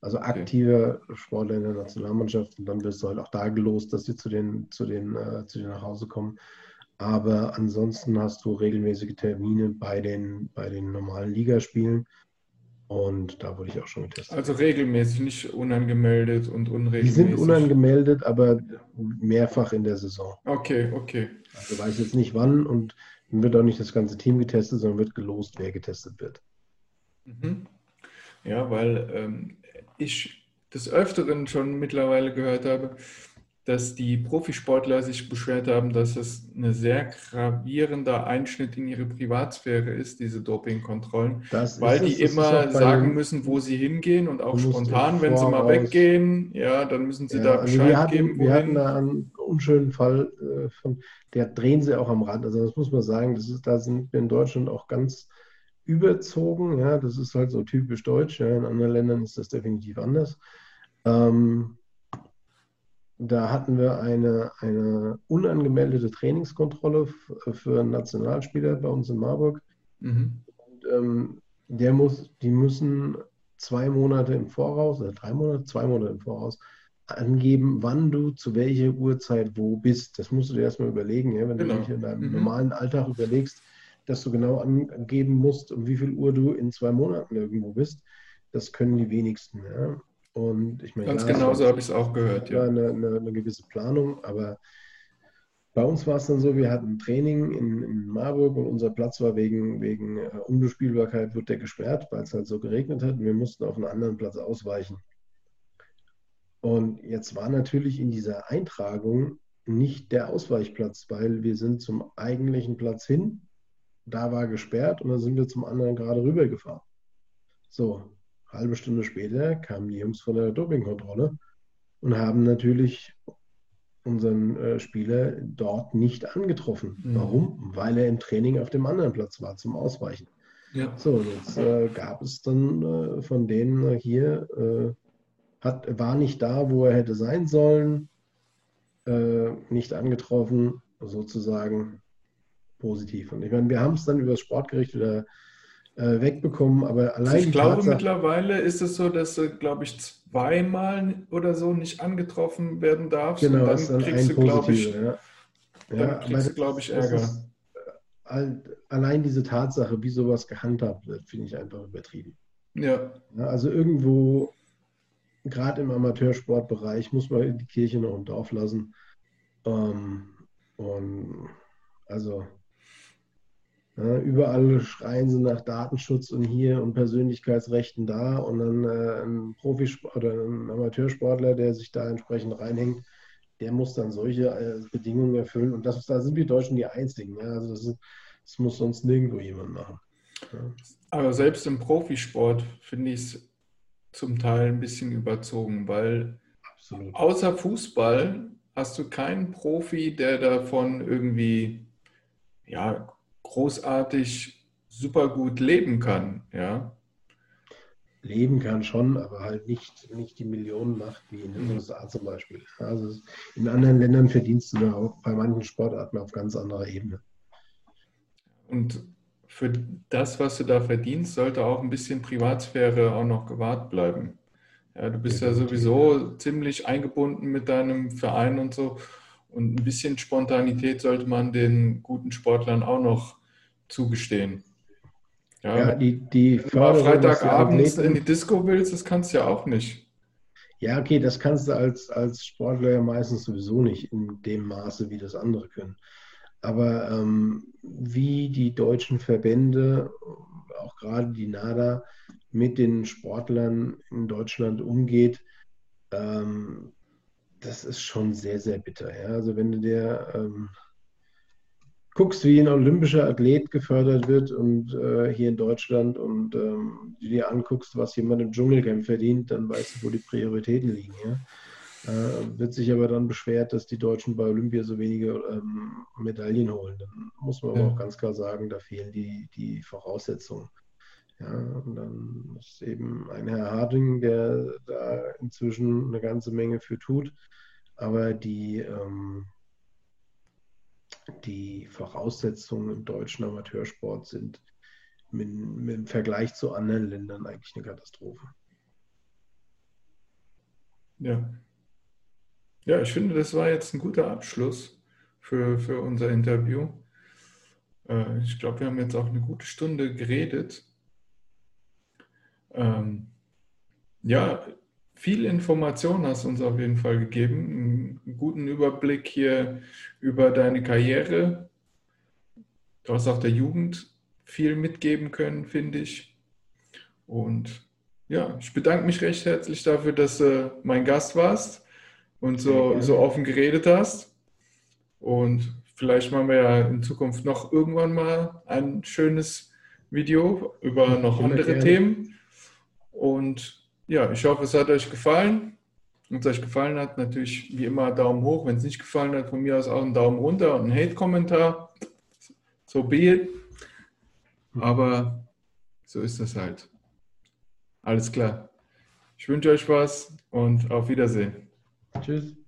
Also aktive okay. Sportler in der Nationalmannschaft und dann wirst du halt auch da gelost, dass sie zu den, zu den, äh, zu den nach Hause kommen. Aber ansonsten hast du regelmäßige Termine bei den, bei den normalen Ligaspielen. Und da wurde ich auch schon getestet. Also regelmäßig, nicht unangemeldet und unregelmäßig. Die sind unangemeldet, aber mehrfach in der Saison. Okay, okay. Also weiß jetzt nicht wann und wird auch nicht das ganze Team getestet, sondern wird gelost, wer getestet wird. Mhm. Ja, weil ähm, ich des Öfteren schon mittlerweile gehört habe, dass die Profisportler sich beschwert haben, dass es ein sehr gravierender Einschnitt in ihre Privatsphäre ist, diese Dopingkontrollen, das weil die es, immer sagen müssen, wo sie hingehen und auch spontan, wenn sie mal weggehen, ja, dann müssen sie ja, da Bescheid also wir hatten, geben. Wir hatten da einen unschönen Fall, äh, von, der drehen sie auch am Rand. Also das muss man sagen, das ist, da sind wir in Deutschland auch ganz überzogen. Ja, das ist halt so typisch deutsch. Ja, in anderen Ländern ist das definitiv anders. Ähm, da hatten wir eine, eine unangemeldete Trainingskontrolle für Nationalspieler bei uns in Marburg. Mhm. Und, ähm, der muss, die müssen zwei Monate im Voraus, oder drei Monate, zwei Monate im Voraus angeben, wann du zu welcher Uhrzeit wo bist. Das musst du dir erstmal überlegen, ja? wenn genau. du dich in deinem mhm. normalen Alltag überlegst, dass du genau angeben musst, um wie viel Uhr du in zwei Monaten irgendwo bist. Das können die wenigsten. Ja? Und ich meine, ganz genau so habe ich es auch gehört. Ja, eine, eine, eine, gewisse Planung, aber bei uns war es dann so, wir hatten ein Training in, in Marburg und unser Platz war wegen, wegen äh, Unbespielbarkeit, wird der gesperrt, weil es halt so geregnet hat. Und wir mussten auf einen anderen Platz ausweichen. Und jetzt war natürlich in dieser Eintragung nicht der Ausweichplatz, weil wir sind zum eigentlichen Platz hin, da war gesperrt und dann sind wir zum anderen gerade rübergefahren. So, halbe Stunde später kamen die Jungs von der Dopingkontrolle und haben natürlich unseren äh, Spieler dort nicht angetroffen. Mhm. Warum? Weil er im Training auf dem anderen Platz war zum Ausweichen. Ja. So, jetzt äh, gab es dann äh, von denen hier, äh, hat, war nicht da, wo er hätte sein sollen, äh, nicht angetroffen, sozusagen positiv. Und ich meine, wir haben es dann über das Sportgericht wieder äh, wegbekommen. Aber allein ich glaube, Tatsache, mittlerweile ist es so, dass du, glaube ich, zweimal oder so nicht angetroffen werden darfst. Genau, und dann, dann kriegst du, glaube ich, ja. dann ja, kriegst du, glaube ich, Ärger. Ist, allein diese Tatsache, wie sowas gehandhabt wird, finde ich einfach übertrieben. Ja. ja also irgendwo, gerade im Amateursportbereich, muss man die Kirche noch im Dorf lassen. Ähm, und also ja, überall schreien sie nach Datenschutz und hier und Persönlichkeitsrechten da und dann äh, ein Profisport oder ein Amateursportler, der sich da entsprechend reinhängt, der muss dann solche äh, Bedingungen erfüllen und das, da sind wir Deutschen die Einzigen. Ja? Also das, ist, das, muss sonst nirgendwo jemand machen. Ja. Aber selbst im Profisport finde ich es zum Teil ein bisschen überzogen, weil Absolut. außer Fußball hast du keinen Profi, der davon irgendwie ja, großartig super gut leben kann, ja. Leben kann schon, aber halt nicht, nicht die Millionen macht, wie in den. USA zum Beispiel. Also in anderen Ländern verdienst du da auch bei manchen Sportarten auf ganz anderer Ebene. Und für das, was du da verdienst, sollte auch ein bisschen Privatsphäre auch noch gewahrt bleiben. Ja, du bist ja, ja sowieso ziemlich eingebunden mit deinem Verein und so. Und ein bisschen Spontanität sollte man den guten Sportlern auch noch zugestehen. Ja, ja die, die Freitagabends in die Disco willst, das kannst du ja auch nicht. Ja, okay, das kannst du als, als Sportler ja meistens sowieso nicht in dem Maße, wie das andere können. Aber ähm, wie die deutschen Verbände, auch gerade die NADA, mit den Sportlern in Deutschland umgeht, ähm, das ist schon sehr, sehr bitter. Ja? Also wenn du dir ähm, guckst, wie ein olympischer Athlet gefördert wird und äh, hier in Deutschland und ähm, dir anguckst, was jemand im Dschungelcamp verdient, dann weißt du, wo die Prioritäten liegen. Ja? Äh, wird sich aber dann beschwert, dass die Deutschen bei Olympia so wenige ähm, Medaillen holen. Dann muss man ja. aber auch ganz klar sagen, da fehlen die, die Voraussetzungen. Ja, und dann ist eben ein Herr Harding, der da inzwischen eine ganze Menge für tut. Aber die, ähm, die Voraussetzungen im deutschen Amateursport sind mit, mit im Vergleich zu anderen Ländern eigentlich eine Katastrophe. Ja. Ja, ich finde, das war jetzt ein guter Abschluss für, für unser Interview. Äh, ich glaube, wir haben jetzt auch eine gute Stunde geredet. Ähm, ja, viel Information hast du uns auf jeden Fall gegeben. Einen guten Überblick hier über deine Karriere. Du hast auch der Jugend viel mitgeben können, finde ich. Und ja, ich bedanke mich recht herzlich dafür, dass du mein Gast warst und so, so offen geredet hast. Und vielleicht machen wir ja in Zukunft noch irgendwann mal ein schönes Video über noch andere. Themen. Und ja, ich hoffe, es hat euch gefallen. Wenn es euch gefallen hat, natürlich wie immer Daumen hoch. Wenn es nicht gefallen hat, von mir aus auch einen Daumen runter und einen Hate-Kommentar. So be it. Aber so ist das halt. Alles klar. Ich wünsche euch was und auf Wiedersehen. Tschüss.